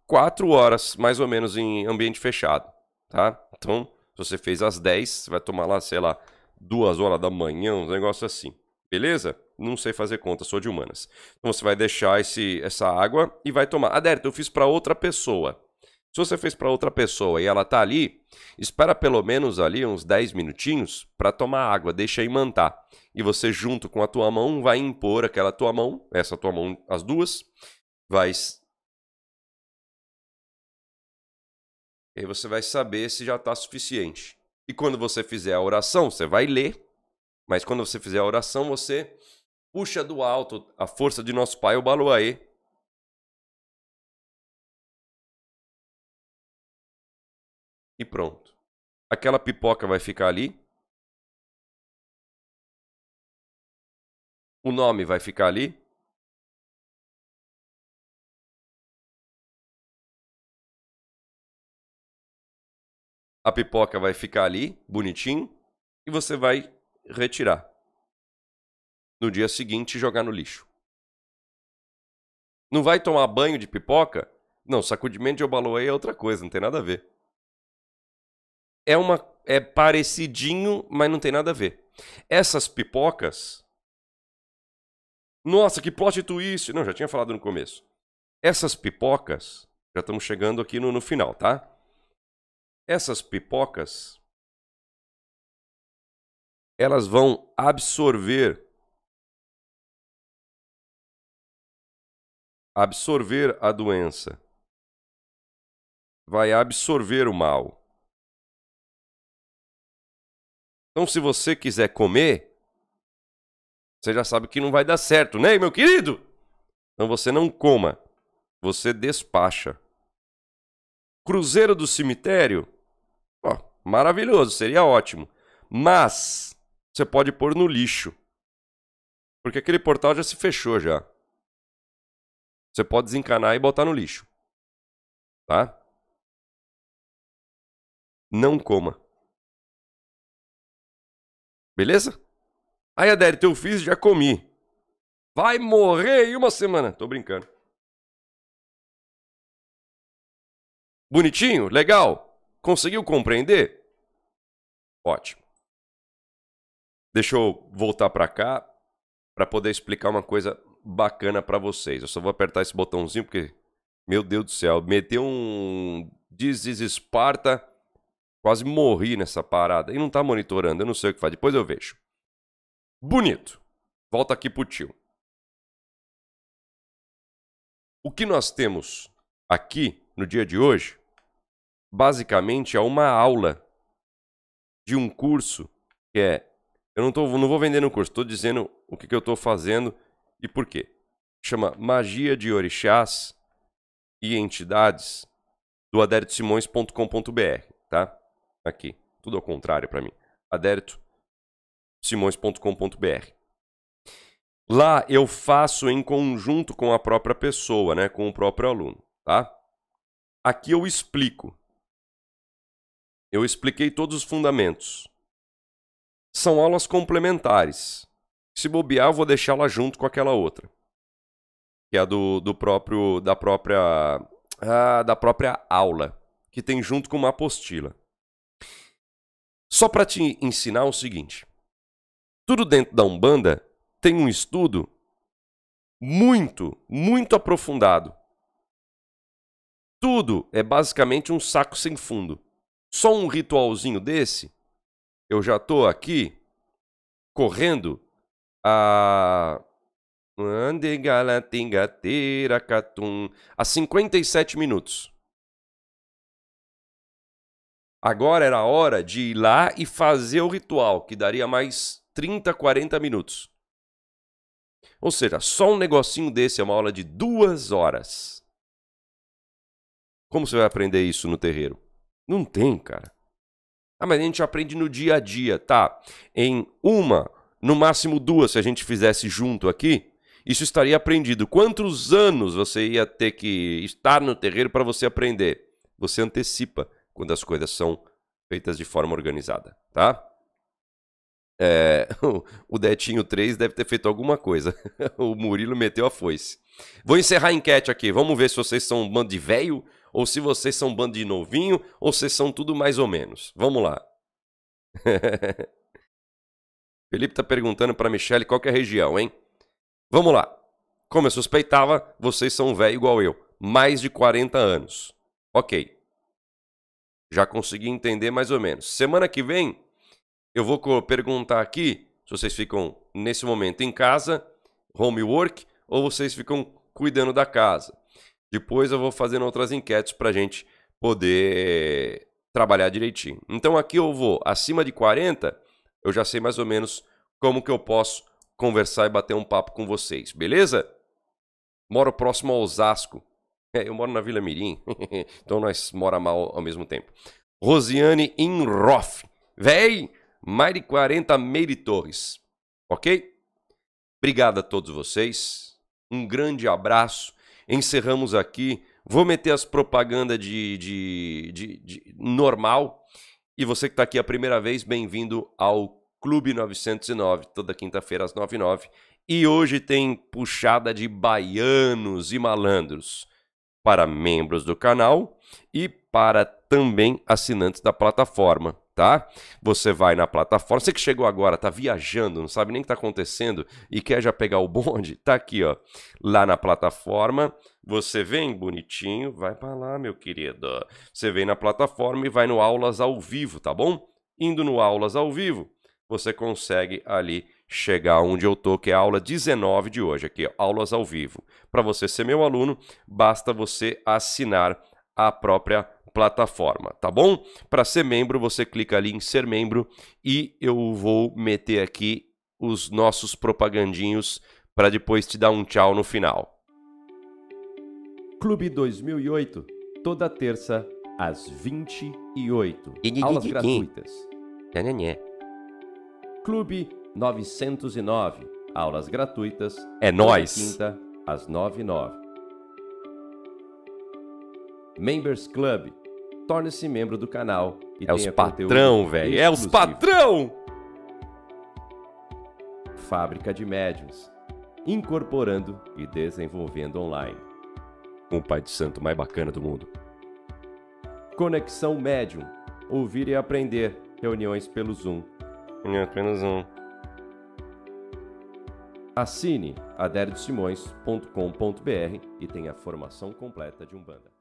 quatro horas, mais ou menos, em ambiente fechado, tá? Então, se você fez às 10, você vai tomar lá, sei lá, duas horas da manhã, um negócio assim. Beleza? Não sei fazer conta, sou de humanas. Então você vai deixar esse, essa água e vai tomar. Adérito, eu fiz para outra pessoa. Se você fez para outra pessoa e ela tá ali, espera pelo menos ali uns 10 minutinhos para tomar água, deixa imantar. E você junto com a tua mão vai impor aquela tua mão, essa tua mão, as duas, vai E aí você vai saber se já está suficiente. E quando você fizer a oração, você vai ler, mas quando você fizer a oração, você puxa do alto a força de nosso Pai, o Baloaê, e pronto. Aquela pipoca vai ficar ali. O nome vai ficar ali. A pipoca vai ficar ali, bonitinho, e você vai retirar. No dia seguinte, jogar no lixo. Não vai tomar banho de pipoca? Não, sacudimento de obaloei é outra coisa, não tem nada a ver é uma é parecidinho, mas não tem nada a ver. Essas pipocas Nossa, que plot twist! Não, já tinha falado no começo. Essas pipocas, já estamos chegando aqui no, no final, tá? Essas pipocas elas vão absorver absorver a doença. Vai absorver o mal. Então, se você quiser comer, você já sabe que não vai dar certo, né, meu querido? Então você não coma, você despacha. Cruzeiro do cemitério, maravilhoso, seria ótimo. Mas você pode pôr no lixo. Porque aquele portal já se fechou já. Você pode desencanar e botar no lixo. Tá? Não coma. Beleza? Aí, Adérito, eu fiz já comi. Vai morrer em uma semana. Tô brincando. Bonitinho? Legal? Conseguiu compreender? Ótimo. Deixa eu voltar para cá para poder explicar uma coisa bacana para vocês. Eu só vou apertar esse botãozinho porque, meu Deus do céu, meteu um This is Esparta Quase morri nessa parada. E não tá monitorando, eu não sei o que faz. Depois eu vejo. Bonito. Volta aqui pro tio. O que nós temos aqui no dia de hoje, basicamente é uma aula de um curso que é. Eu não, tô, não vou vender no curso, estou dizendo o que, que eu estou fazendo e por quê. Chama Magia de Orixás e Entidades do aderitosimões.com.br, tá? Aqui, tudo ao contrário para mim. Adérito simões.com.br. Lá eu faço em conjunto com a própria pessoa, né, com o próprio aluno, tá? Aqui eu explico. Eu expliquei todos os fundamentos. São aulas complementares. Se bobear, eu vou deixá-la junto com aquela outra. Que é do, do próprio da própria ah, da própria aula, que tem junto com uma apostila. Só para te ensinar o seguinte: tudo dentro da Umbanda tem um estudo muito, muito aprofundado. Tudo é basicamente um saco sem fundo. Só um ritualzinho desse, eu já tô aqui correndo a a 57 minutos. Agora era a hora de ir lá e fazer o ritual, que daria mais 30, 40 minutos. Ou seja, só um negocinho desse é uma aula de duas horas. Como você vai aprender isso no terreiro? Não tem, cara. Ah, mas a gente aprende no dia a dia, tá? Em uma, no máximo duas, se a gente fizesse junto aqui, isso estaria aprendido. Quantos anos você ia ter que estar no terreiro para você aprender? Você antecipa quando as coisas são feitas de forma organizada, tá? É, o Detinho 3 deve ter feito alguma coisa. o Murilo meteu a foice. Vou encerrar a enquete aqui. Vamos ver se vocês são um bando de velho, ou se vocês são bando de novinho, ou se são tudo mais ou menos. Vamos lá. Felipe tá perguntando para Michelle qual é a região, hein? Vamos lá. Como eu suspeitava, vocês são velho igual eu. Mais de 40 anos. Ok. Já consegui entender mais ou menos. Semana que vem, eu vou perguntar aqui se vocês ficam nesse momento em casa, homework, ou vocês ficam cuidando da casa. Depois eu vou fazendo outras enquetes para a gente poder trabalhar direitinho. Então aqui eu vou acima de 40, eu já sei mais ou menos como que eu posso conversar e bater um papo com vocês, beleza? Moro próximo a Osasco. É, eu moro na Vila Mirim, então nós mora mal ao mesmo tempo. Rosiane Inroff. Véi, mais de 40 Meire Torres. Ok? Obrigado a todos vocês. Um grande abraço. Encerramos aqui. Vou meter as propagandas de, de, de, de normal. E você que está aqui a primeira vez, bem-vindo ao Clube 909, toda quinta-feira às 99. E hoje tem puxada de baianos e malandros para membros do canal e para também assinantes da plataforma tá? Você vai na plataforma, você que chegou agora, tá viajando, não sabe nem o que tá acontecendo e quer já pegar o bonde, tá aqui, ó, lá na plataforma. Você vem bonitinho, vai para lá, meu querido. Você vem na plataforma e vai no aulas ao vivo, tá bom? Indo no aulas ao vivo, você consegue ali chegar onde eu tô, que é a aula 19 de hoje, aqui, ó, aulas ao vivo. Para você ser meu aluno, basta você assinar a própria tá bom? Para ser membro, você clica ali em ser membro e eu vou meter aqui os nossos propagandinhos para depois te dar um tchau no final. Clube 2008, toda terça às 28. Aulas gratuitas. Clube 909, aulas gratuitas. É nós. Quinta às 9 e 9. Members Club. Torne-se membro do canal e é os patrão, velho. É os patrão! Fábrica de Médiuns. Incorporando e desenvolvendo online. Um pai de santo mais bacana do mundo. Conexão Médium. Ouvir e aprender. Reuniões pelo Zoom. Reuniões pelo Zoom. Assine aderiosimões.com.br e tenha a formação completa de Umbanda.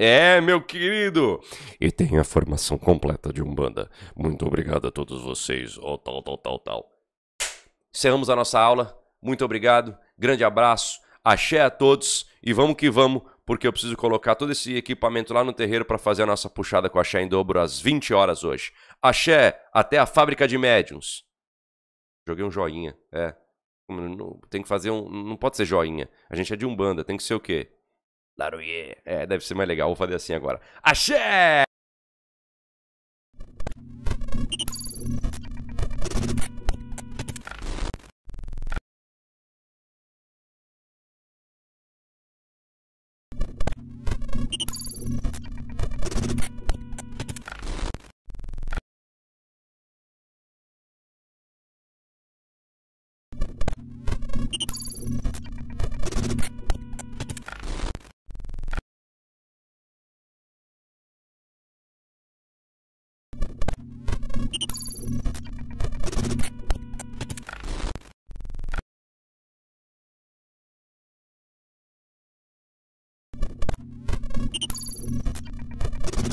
É, meu querido! E tem a formação completa de Umbanda. Muito obrigado a todos vocês. Oh, tal, tal, tal, tal. Encerramos a nossa aula. Muito obrigado. Grande abraço. Axé a todos. E vamos que vamos, porque eu preciso colocar todo esse equipamento lá no terreiro para fazer a nossa puxada com axé em dobro às 20 horas hoje. Axé, até a fábrica de médiums. Joguei um joinha. É. Tem que fazer um. Não pode ser joinha. A gente é de Umbanda. Tem que ser o quê? Laruie. É, deve ser mais legal. Vou fazer assim agora. Axé!